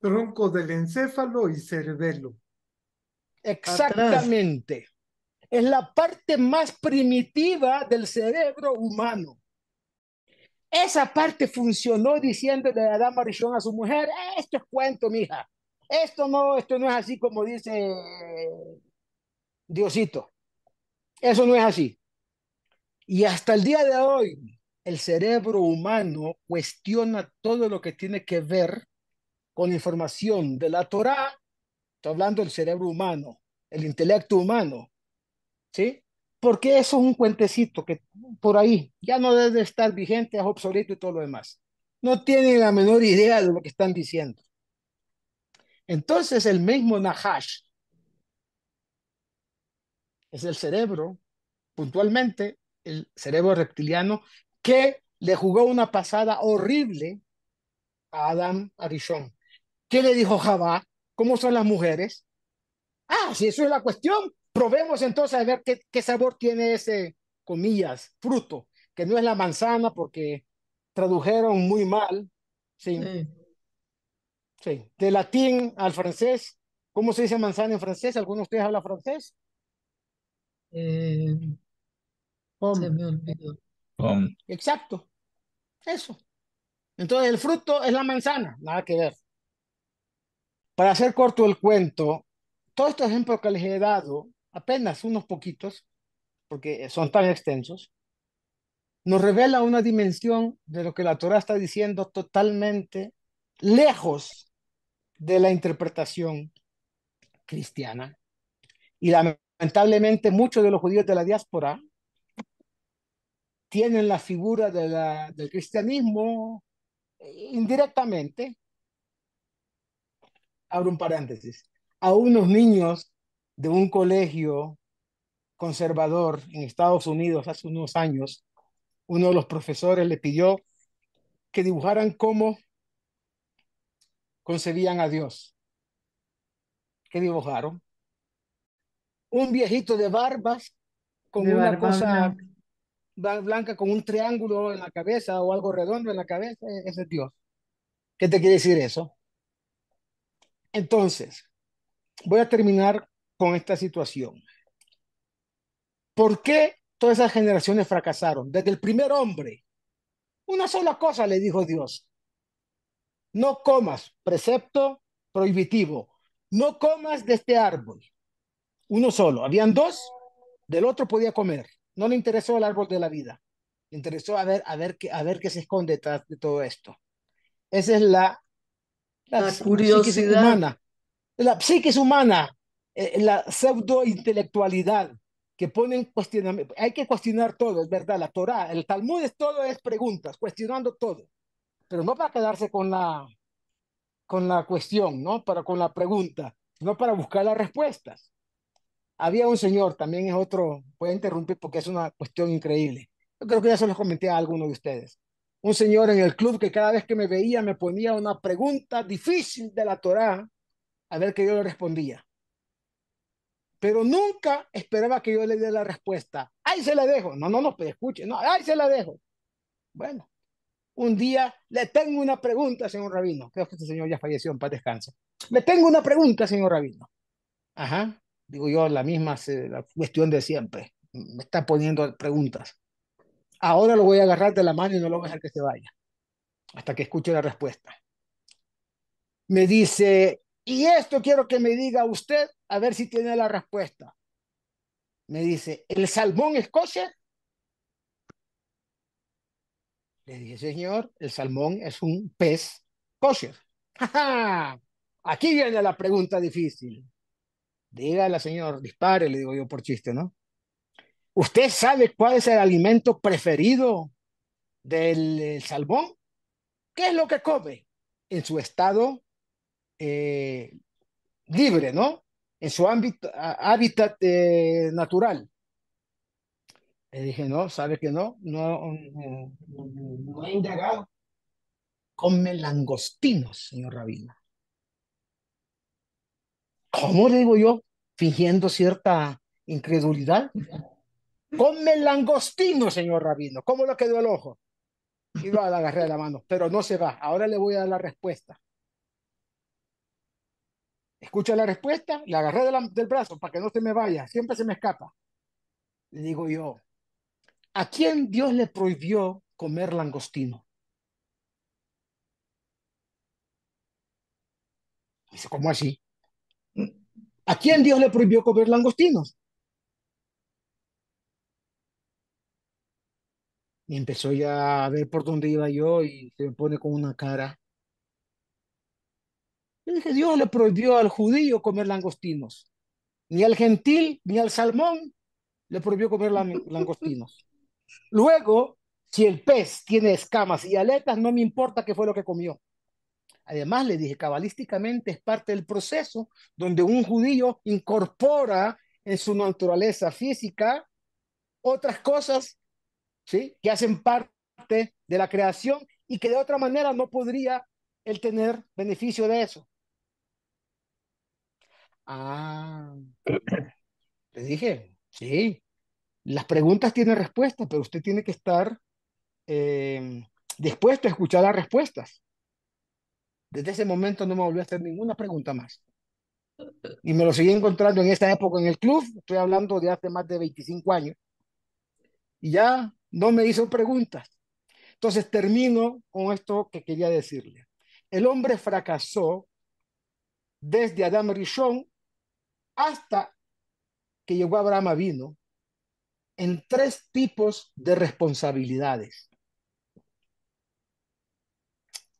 Tronco del encéfalo y cerebelo. Exactamente. Es la parte más primitiva del cerebro humano. Esa parte funcionó diciéndole a Adán Marichón a su mujer, esto es cuento, mija. Esto no, esto no es así como dice Diosito. Eso no es así. Y hasta el día de hoy, el cerebro humano cuestiona todo lo que tiene que ver con información de la Torá. Estoy hablando del cerebro humano, el intelecto humano. ¿Sí? Porque eso es un cuentecito que por ahí ya no debe estar vigente, es obsoleto y todo lo demás. No tienen la menor idea de lo que están diciendo. Entonces el mismo Nahash es el cerebro, puntualmente el cerebro reptiliano, que le jugó una pasada horrible a Adam Arishon. ¿Qué le dijo Javá? ¿Cómo son las mujeres? Ah, si eso es la cuestión, probemos entonces a ver qué, sabor tiene ese, comillas, fruto, que no es la manzana porque tradujeron muy mal. Sí. Sí. De latín al francés, ¿cómo se dice manzana en francés? ¿Alguno de ustedes habla francés? Eh, se me olvidó. pom, Exacto. Eso. Entonces el fruto es la manzana, nada que ver. Para hacer corto el cuento, todos estos ejemplos que les he dado, apenas unos poquitos, porque son tan extensos, nos revela una dimensión de lo que la Torah está diciendo totalmente lejos de la interpretación cristiana. Y lamentablemente muchos de los judíos de la diáspora tienen la figura de del cristianismo eh, indirectamente. Abro un paréntesis. A unos niños de un colegio conservador en Estados Unidos hace unos años, uno de los profesores le pidió que dibujaran cómo concebían a Dios. ¿Qué dibujaron? Un viejito de barbas con De una barba cosa blanca. blanca, con un triángulo en la cabeza o algo redondo en la cabeza. e- Ese es Dios. ¿Qué te quiere decir eso? Entonces, voy a terminar con esta situación. ¿Por qué todas esas generaciones fracasaron? Desde el primer hombre, una sola cosa le dijo Dios. No comas, precepto prohibitivo. No comas de este árbol. Uno solo. Habían dos, del otro podía comer. No le interesó el árbol de la vida. Le interesó a ver, a ver, qué, a ver qué se esconde detrás de todo esto. Esa es la, la, La curiosidad. humana. La psiquis humana, eh, la pseudo-intelectualidad que ponen cuestionamiento. Hay que cuestionar todo, es verdad. La Torah, el Talmud es todo, es preguntas, cuestionando todo. Pero no para quedarse con la, con la cuestión, ¿no? Para con la pregunta, no para buscar las respuestas. Había un señor, también es otro, voy a interrumpir porque es una cuestión increíble. Yo creo que ya se los comenté a alguno de ustedes. Un señor en el club que cada vez que me veía me ponía una pregunta difícil de la Torá, a ver que yo le respondía. Pero nunca esperaba que yo le diera la respuesta. ¡Ay, se la dejo! No, no, no, pero escuche, no, ¡ay, se la dejo! Bueno, un día le tengo una pregunta, señor Rabino. Creo que este señor ya falleció, en paz descanse. Le tengo una pregunta, señor Rabino. Ajá, digo yo, la misma cuestión de siempre. Me está poniendo preguntas. Ahora lo voy a agarrar de la mano y no lo voy a dejar que se vaya hasta que escuche la respuesta. Me dice, y esto quiero que me diga usted, a ver si tiene la respuesta. Me dice, ¿el salmón es? Le dije, señor, el salmón es un pez kosher. ¡Ja, ja! Aquí viene la pregunta difícil. Dígala, señor, dispare, le digo yo por chiste, ¿no? ¿Usted sabe cuál es el alimento preferido del salmón? ¿Qué es lo que come? En su estado eh, libre, ¿no? En su ámbito, hábitat eh, natural. Le dije, no, ¿sabe que no? No, no, he indagado. Come langostinos, señor Rabino. ¿Cómo le digo yo? Fingiendo cierta incredulidad. Come langostinos, señor Rabino. ¿Cómo le quedó el ojo? Y lo agarré de la mano, pero no se va. Ahora le voy a dar la respuesta. Escucha la respuesta, le agarré del brazo para que no se me vaya, siempre se me escapa. Le digo yo, ¿a quién Dios le prohibió comer langostino? Dice, ¿cómo así? ¿A quién Dios le prohibió comer langostinos? Y empezó ya a ver por dónde iba yo y se me pone con una cara. Yo dije, Dios le prohibió al judío comer langostinos. Ni al gentil, ni al salmón le prohibió comer lan- langostinos. Luego, si el pez tiene escamas y aletas, no me importa qué fue lo que comió. Además, le dije, cabalísticamente es parte del proceso donde un judío incorpora en su naturaleza física otras cosas, ¿sí? Que hacen parte de la creación y que de otra manera no podría él tener beneficio de eso. Ah, le dije, sí, las preguntas tienen respuesta, pero usted tiene que estar eh, dispuesto a escuchar las respuestas. Desde ese momento no me volvió a hacer ninguna pregunta más. Y me lo seguí encontrando en esta época en el club, estoy hablando de hace más de 25 años, y ya no me hizo preguntas. Entonces termino con esto que quería decirle. El hombre fracasó desde Adam Rishon hasta que llegó Abraham vino en tres tipos de responsabilidades.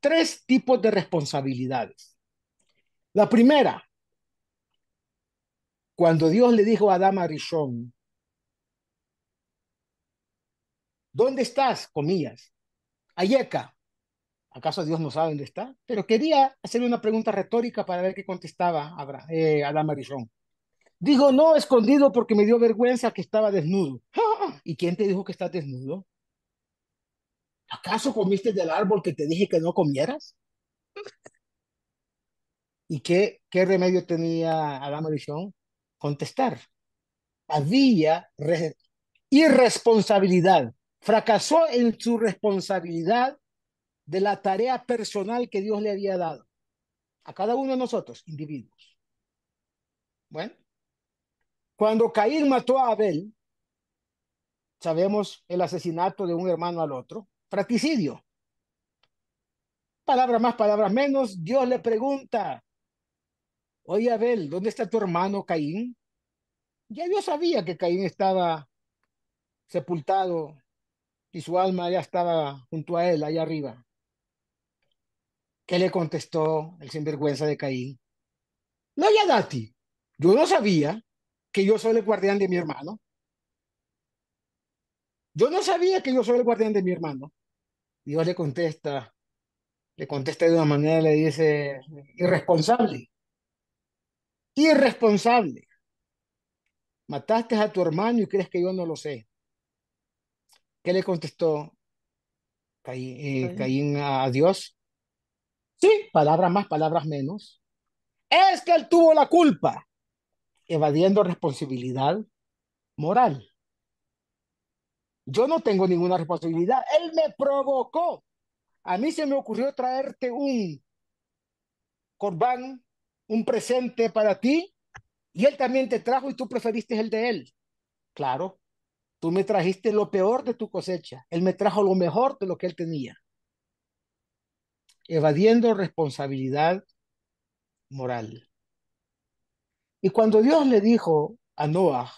Tres tipos de responsabilidades. La primera, cuando Dios le dijo a Adán Rishon, ¿Dónde estás? Comillas. Ayeca. ¿Acaso Dios no sabe dónde está? Pero quería hacerle una pregunta retórica para ver qué contestaba Abra, eh, Marizón. Dijo, no, escondido porque me dio vergüenza que estaba desnudo. ¿Y quién te dijo que estás desnudo? ¿Acaso comiste del árbol que te dije que no comieras? ¿Y qué, qué remedio tenía Adán Marizón? Contestar. Había irresponsabilidad. Fracasó en su responsabilidad de la tarea personal que Dios le había dado a cada uno de nosotros, individuos. Bueno, cuando Caín mató a Abel, sabemos el asesinato de un hermano al otro, fratricidio. Palabras más, palabras menos, Dios le pregunta, oye Abel, ¿dónde está tu hermano Caín? Ya Dios sabía que Caín estaba sepultado y su alma ya estaba junto a él, allá arriba. ¿Qué le contestó el sinvergüenza de Caín? No, ya Dati, yo no sabía que yo soy el guardián de mi hermano. Yo no sabía que yo soy el guardián de mi hermano. Dios le contesta, le contesta de una manera, le dice, irresponsable. Irresponsable. Mataste a tu hermano y crees que yo no lo sé. ¿Qué le contestó Caín, eh, Caín a Dios? Sí, palabras más, palabras menos. Es que él tuvo la culpa, evadiendo responsabilidad moral. Yo no tengo ninguna responsabilidad. Él me provocó. A mí se me ocurrió traerte un corbán, un presente para ti, y él también te trajo y tú preferiste el de él. Claro, tú me trajiste lo peor de tu cosecha. Él me trajo lo mejor de lo que él tenía evadiendo responsabilidad moral. Y cuando Dios le dijo a Noah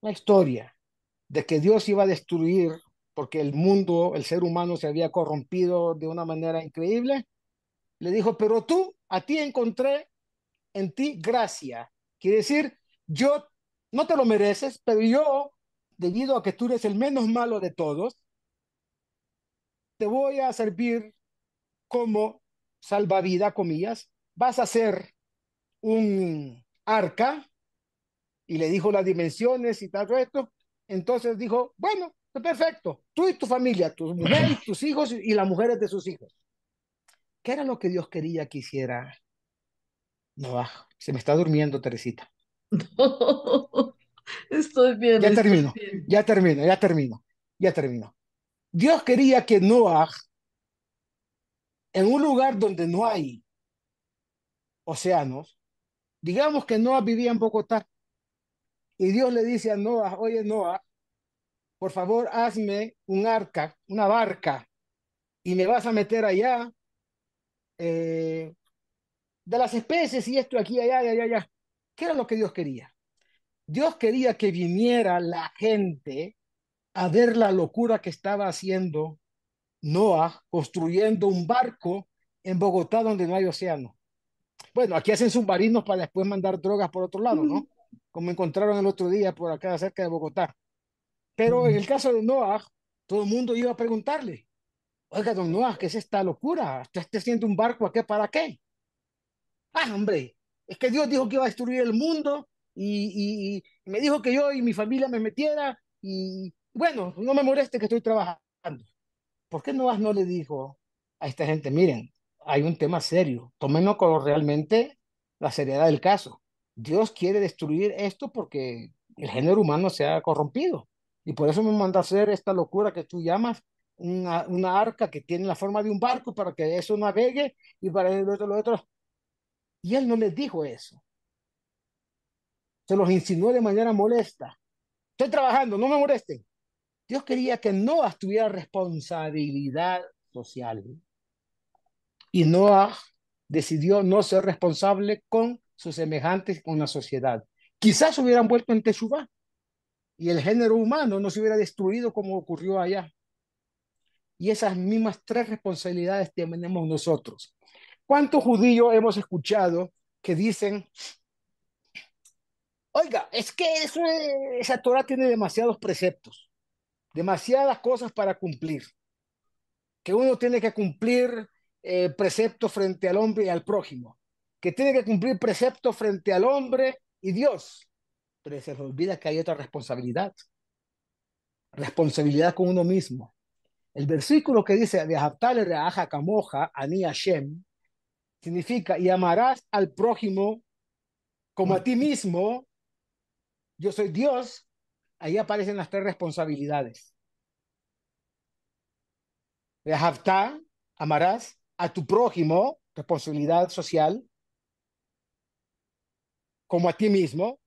la historia de que Dios iba a destruir porque el mundo, el ser humano se había corrompido de una manera increíble, le dijo, pero tú, a ti encontré en ti gracia. Quiere decir, yo no te lo mereces, pero yo, debido a que tú eres el menos malo de todos, te voy a servir como salvavidas, comillas, vas a hacer un arca, y le dijo las dimensiones y tal esto. Entonces dijo, bueno, perfecto, tú y tu familia, tus mujeres, tus hijos y las mujeres de sus hijos. ¿Qué era lo que Dios quería que hiciera? No, se me está durmiendo, Teresita. No, estoy bien. Ya estoy termino, bien. ya termino, ya termino, ya termino. Dios quería que Noah, en un lugar donde no hay océanos, digamos que Noah vivía en Bogotá, y Dios le dice a Noah, oye Noah, por favor hazme un arca, una barca, y me vas a meter allá eh, de las especies y esto aquí, allá, allá, allá. ¿Qué era lo que Dios quería? Dios quería que viniera la gente a ver la locura que estaba haciendo Noah construyendo un barco en Bogotá donde no hay océano. Bueno, aquí hacen submarinos para después mandar drogas por otro lado, ¿no? Como encontraron el otro día por acá cerca de Bogotá. Pero en el caso de Noah, todo el mundo iba a preguntarle, oiga, don Noah, ¿qué es esta locura? ¿Usted está haciendo un barco aquí para qué? Ah, hombre, es que Dios dijo que iba a destruir el mundo y, y- y me dijo que yo y mi familia me metiera y bueno, no me moleste que estoy trabajando. ¿Por qué Noah no le dijo a esta gente, miren, hay un tema serio, tómenlo con realmente la seriedad del caso. Dios quiere destruir esto porque el género humano se ha corrompido y por eso me manda hacer esta locura que tú llamas una, una arca que tiene la forma de un barco para que eso navegue y para el otro, lo otro. Y él no les dijo eso. Se los insinuó de manera molesta. Estoy trabajando, no me molesten. Dios quería que Noah tuviera responsabilidad social. Y Noah decidió no ser responsable con sus semejantes, con la sociedad. Quizás hubieran vuelto en Teshuvah y el género humano no se hubiera destruido como ocurrió allá. Y esas mismas tres responsabilidades tenemos nosotros. ¿Cuántos judíos hemos escuchado que dicen, oiga, es que esa Torah tiene demasiados preceptos? demasiadas cosas para cumplir. Que uno tiene que cumplir eh, preceptos frente al hombre y al prójimo. Que tiene que cumplir preceptos frente al hombre y Dios. Pero se olvida que hay otra responsabilidad. Responsabilidad con uno mismo. El versículo que dice, Kamoja, significa, y amarás al prójimo como a ti mismo, yo soy Dios, ahí aparecen las tres responsabilidades. De amarás a tu prójimo, responsabilidad social, como a ti mismo,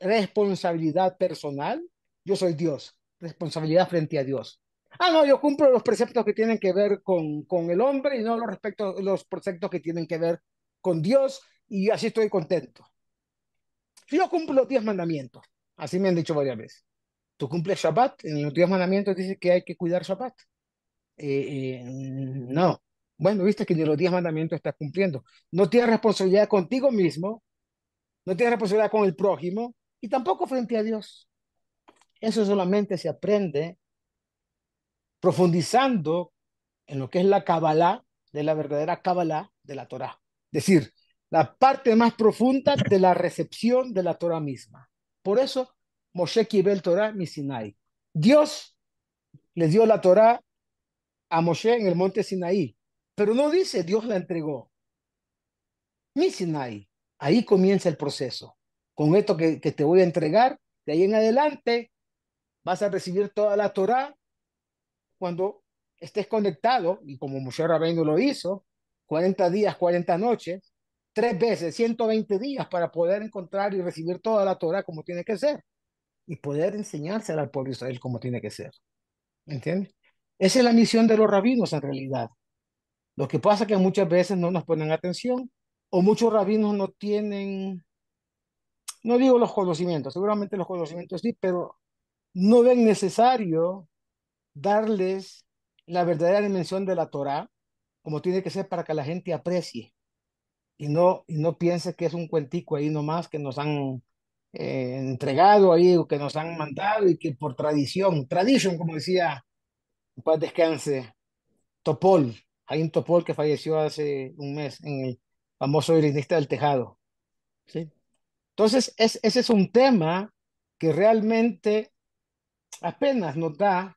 responsabilidad personal, yo soy Dios, responsabilidad frente a Dios. Ah, no, yo cumplo los preceptos que tienen que ver con, con el hombre y no los, respecto, los preceptos que tienen que ver con Dios y así estoy contento. Yo cumplo los diez mandamientos, así me han dicho varias veces. Tú cumples Shabbat, en los diez mandamientos dice que hay que cuidar Shabbat. Eh, eh, no, bueno, viste que ni los diez mandamientos estás cumpliendo. No tienes responsabilidad contigo mismo, no tienes responsabilidad con el prójimo y tampoco frente a Dios. Eso solamente se aprende profundizando en lo que es la Kabbalah, de la verdadera Kabbalah de la Torah. Es decir, la parte más profunda de la recepción de la Torah misma. Por eso, Moshe Kibel Torah mi Sinai. Dios le dio la Torah a Moshe en el monte Sinaí, pero no dice Dios la entregó. Mi Sinai. Ahí comienza el proceso. Con esto que, que te voy a entregar, de ahí en adelante vas a recibir toda la Torah cuando estés conectado, y como Moshe Rabbeinu lo hizo, 40 días, 40 noches, tres veces, 120 días para poder encontrar y recibir toda la Torah como tiene que ser y poder enseñársela al pueblo de Israel como tiene que ser. ¿Entiendes? Esa es la misión de los rabinos en realidad. Lo que pasa es que muchas veces no nos ponen atención o muchos rabinos no tienen, no digo los conocimientos, seguramente los conocimientos sí, pero no ven necesario darles la verdadera dimensión de la Torah, como tiene que ser para que la gente aprecie y no, y no piense que es un cuentico ahí nomás que nos han eh, entregado ahí o que nos han mandado y que por tradición, tradición, como decía, pues descanse, Topol, hay un Topol que falleció hace un mes en el famoso violinista del tejado. ¿sí? Entonces, es, ese es un tema que realmente apenas nos da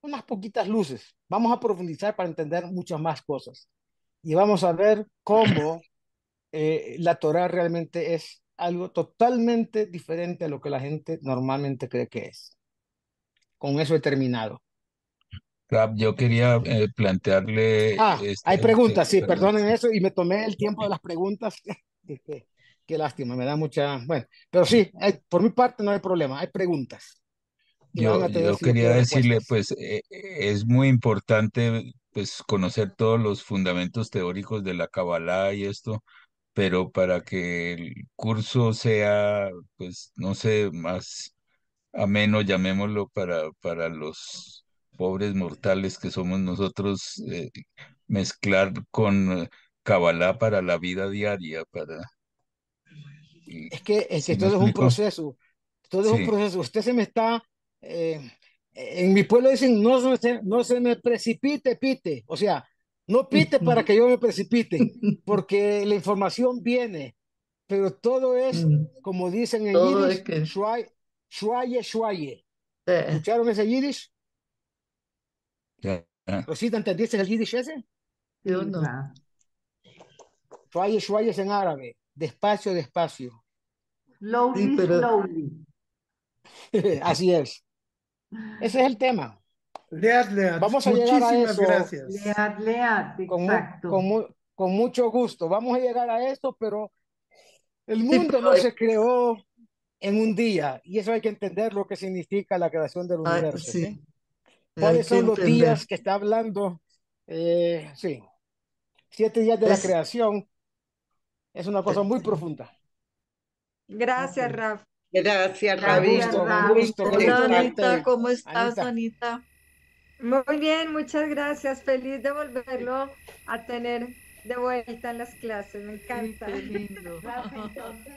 unas poquitas luces. Vamos a profundizar para entender muchas más cosas. Y vamos a ver cómo eh, la Torah realmente es algo totalmente diferente a lo que la gente normalmente cree que es. Con eso he terminado. Yo quería eh, plantearle... Ah, este, hay preguntas, sí, perdón. perdonen eso y me tomé el tiempo de las preguntas. qué, qué lástima, me da mucha... Bueno, pero sí, hay- por mi parte no hay problema, hay preguntas. Yo, yo quería decirle, pues eh, es muy importante pues conocer todos los fundamentos teóricos de la Kabbalah y esto, pero para que el curso sea, pues no sé, más ameno, llamémoslo, para, para los pobres mortales que somos nosotros, eh, mezclar con Kabbalah para la vida diaria, para... y- Es que, es que ¿Sí todo es un proceso, todo es un Sí. proceso. Usted se me está, eh, en mi pueblo dicen, no se, no se me precipite, pite. O sea, no pite para que yo me precipite, porque la información viene, pero todo es, Mm, como dicen en Todo yiddish, es que... shwaye. Sí. ¿Escucharon ese yiddish? Rosita, ¿entendiste el yiddish ese? Yo Sí, no. claro. Shwaye, shwaye es en árabe, despacio, despacio. Slowly, Sí, pero- slowly. Así es. Ese es el tema. Lead, lead. Vamos a llegar a Muchísimas eso. gracias. Lead, lead, con, mu- exacto. con, mu- con mucho gusto. Vamos a llegar a esto, pero el Sí, mundo pero no se creó en un día y eso hay que entender lo que significa la creación del Ay, universo. sí, ¿sí? hay ¿Cuáles son los entender. días que está hablando? Eh, sí, siete días de la creación es una cosa muy Sí. profunda. Gracias, Ok. Raf. Gracias, con Hola. Anita. ¿cómo estás, Anita. Anita? Muy bien, muchas gracias. Feliz de volverlo a tener de vuelta en las clases. Me Sí, encanta. qué lindo. Rafa, entonces,